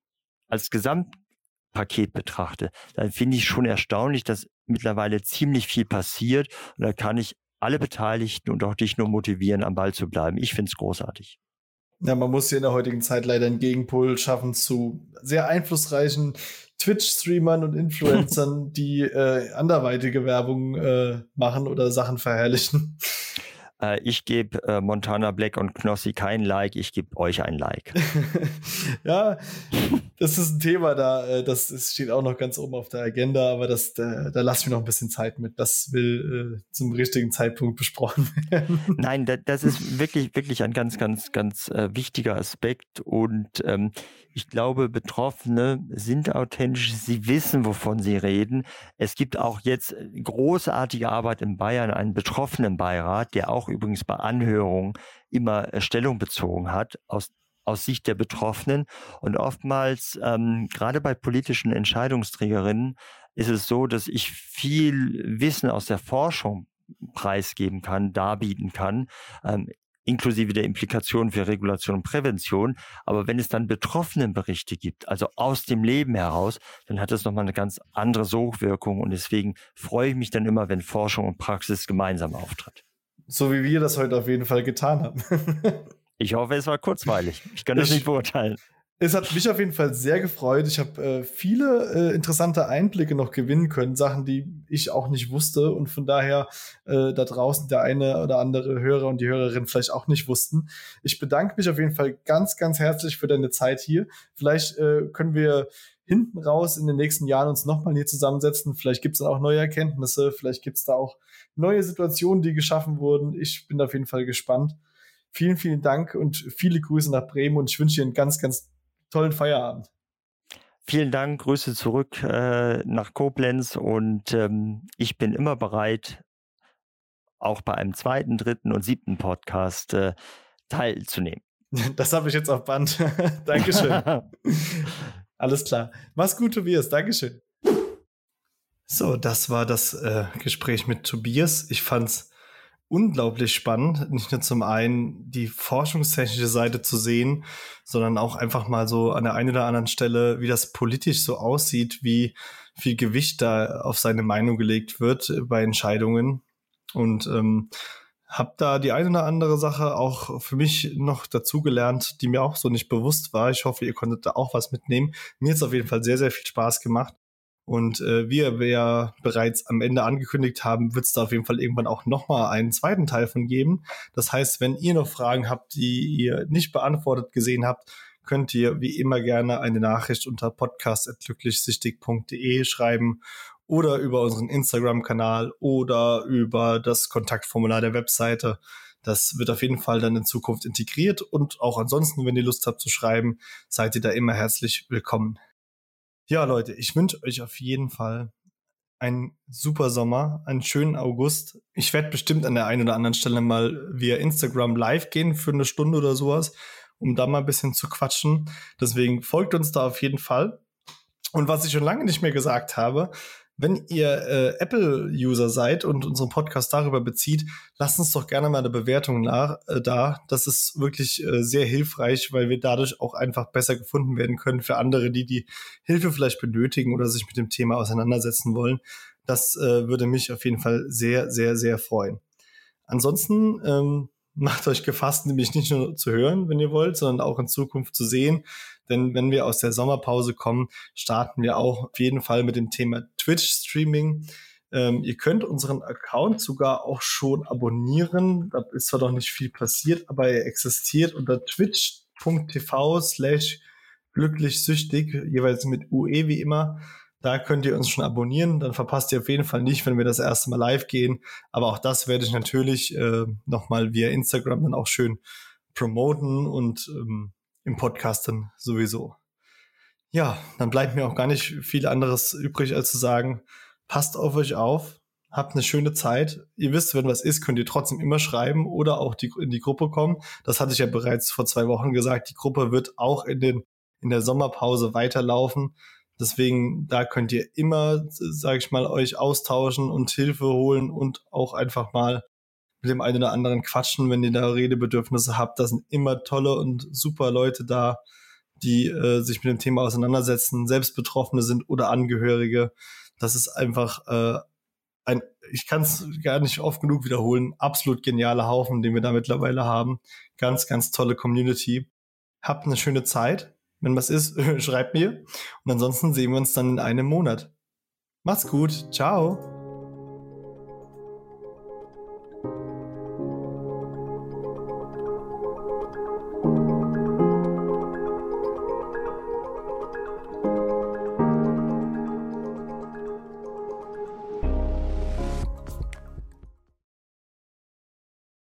als Gesamtpaket betrachte, dann finde ich schon erstaunlich, dass mittlerweile ziemlich viel passiert. Und da kann ich alle Beteiligten und auch dich nur motivieren, am Ball zu bleiben. Ich finde es großartig. Ja, man muss hier in der heutigen Zeit leider einen Gegenpol schaffen zu sehr einflussreichen Twitch-Streamern und Influencern, die äh, anderweitige Werbung äh, machen oder Sachen verherrlichen. Äh, ich gebe äh, Montana Black und Knossi kein Like, ich gebe euch ein Like. ja, das ist ein Thema da, äh, das steht auch noch ganz oben auf der Agenda, aber das, da, da lassen wir noch ein bisschen Zeit mit. Das will äh, zum richtigen Zeitpunkt besprochen werden. Nein, da, das ist wirklich, wirklich ein ganz, ganz, ganz äh, wichtiger Aspekt und ähm, ich glaube, Betroffene sind authentisch, sie wissen, wovon sie reden. Es gibt auch jetzt großartige Arbeit in Bayern, einen Betroffenenbeirat, der auch übrigens bei Anhörungen immer äh, Stellung bezogen hat aus aus Sicht der Betroffenen. Und oftmals, ähm, gerade bei politischen Entscheidungsträgerinnen, ist es so, dass ich viel Wissen aus der Forschung preisgeben kann, darbieten kann. Ähm, inklusive der Implikationen für Regulation und Prävention. Aber wenn es dann Betroffenenberichte gibt, also aus dem Leben heraus, dann hat das nochmal eine ganz andere Sogwirkung. Und deswegen freue ich mich dann immer, wenn Forschung und Praxis gemeinsam auftritt. So wie wir das heute auf jeden Fall getan haben. ich hoffe, es war kurzweilig. Ich kann das ich, nicht beurteilen. Es hat mich auf jeden Fall sehr gefreut. Ich habe äh, viele äh, interessante Einblicke noch gewinnen können, Sachen, die ich auch nicht wusste und von daher äh, da draußen der eine oder andere Hörer und die Hörerin vielleicht auch nicht wussten. Ich bedanke mich auf jeden Fall ganz, ganz herzlich für deine Zeit hier. Vielleicht äh, können wir hinten raus in den nächsten Jahren uns nochmal hier zusammensetzen. Vielleicht gibt es dann auch neue Erkenntnisse, vielleicht gibt es da auch neue Situationen, die geschaffen wurden. Ich bin auf jeden Fall gespannt. Vielen, vielen Dank und viele Grüße nach Bremen und ich wünsche dir einen ganz, ganz tollen Feierabend. Vielen Dank, Grüße zurück äh, nach Koblenz und ähm, ich bin immer bereit, auch bei einem zweiten, dritten und siebten Podcast äh, teilzunehmen. Das habe ich jetzt auf Band. Dankeschön. Alles klar. Mach's gut, Tobias. Dankeschön. So, das war das äh, Gespräch mit Tobias. Ich fand's unglaublich spannend, nicht nur zum einen die forschungstechnische Seite zu sehen, sondern auch einfach mal so an der einen oder anderen Stelle, wie das politisch so aussieht, wie viel Gewicht da auf seine Meinung gelegt wird bei Entscheidungen. Und ähm, habe da die eine oder andere Sache auch für mich noch dazugelernt, die mir auch so nicht bewusst war. Ich hoffe, ihr konntet da auch was mitnehmen. Mir hat es auf jeden Fall sehr, sehr viel Spaß gemacht. Und äh, wie wir ja bereits am Ende angekündigt haben, wird es da auf jeden Fall irgendwann auch nochmal einen zweiten Teil von geben. Das heißt, wenn ihr noch Fragen habt, die ihr nicht beantwortet gesehen habt, könnt ihr wie immer gerne eine Nachricht unter podcast.glücklichsichtig.de schreiben oder über unseren Instagram-Kanal oder über das Kontaktformular der Webseite. Das wird auf jeden Fall dann in Zukunft integriert und auch ansonsten, wenn ihr Lust habt zu schreiben, seid ihr da immer herzlich willkommen. Ja, Leute, ich wünsche euch auf jeden Fall einen super Sommer, einen schönen August. Ich werde bestimmt an der einen oder anderen Stelle mal via Instagram live gehen für eine Stunde oder sowas, um da mal ein bisschen zu quatschen. Deswegen folgt uns da auf jeden Fall. Und was ich schon lange nicht mehr gesagt habe, wenn ihr äh, Apple-User seid und unseren Podcast darüber bezieht, lasst uns doch gerne mal eine Bewertung nach, äh, da. Das ist wirklich äh, sehr hilfreich, weil wir dadurch auch einfach besser gefunden werden können für andere, die die Hilfe vielleicht benötigen oder sich mit dem Thema auseinandersetzen wollen. Das äh, würde mich auf jeden Fall sehr, sehr, sehr freuen. Ansonsten ähm, macht euch gefasst, nämlich nicht nur zu hören, wenn ihr wollt, sondern auch in Zukunft zu sehen. Denn wenn wir aus der Sommerpause kommen, starten wir auch auf jeden Fall mit dem Thema Twitch-Streaming. Ähm, ihr könnt unseren Account sogar auch schon abonnieren. Da ist zwar noch nicht viel passiert, aber er existiert unter twitch.tv slash glücklichsüchtig, jeweils mit UE wie immer. Da könnt ihr uns schon abonnieren. Dann verpasst ihr auf jeden Fall nicht, wenn wir das erste Mal live gehen. Aber auch das werde ich natürlich äh, nochmal via Instagram dann auch schön promoten und ähm, im Podcast dann sowieso. Ja, dann bleibt mir auch gar nicht viel anderes übrig, als zu sagen, passt auf euch auf, habt eine schöne Zeit. Ihr wisst, wenn was ist, könnt ihr trotzdem immer schreiben oder auch die, in die Gruppe kommen. Das hatte ich ja bereits vor zwei Wochen gesagt. Die Gruppe wird auch in den, in der Sommerpause weiterlaufen. Deswegen, da könnt ihr immer, sage ich mal, euch austauschen und Hilfe holen und auch einfach mal mit dem einen oder anderen quatschen, wenn ihr da Redebedürfnisse habt. Da sind immer tolle und super Leute da, die äh, sich mit dem Thema auseinandersetzen, selbst Betroffene sind oder Angehörige. Das ist einfach äh, ein, ich kann es gar nicht oft genug wiederholen, absolut genialer Haufen, den wir da mittlerweile haben. Ganz, ganz tolle Community. Habt eine schöne Zeit. Wenn was ist, schreibt mir. Und ansonsten sehen wir uns dann in einem Monat. Macht's gut. Ciao.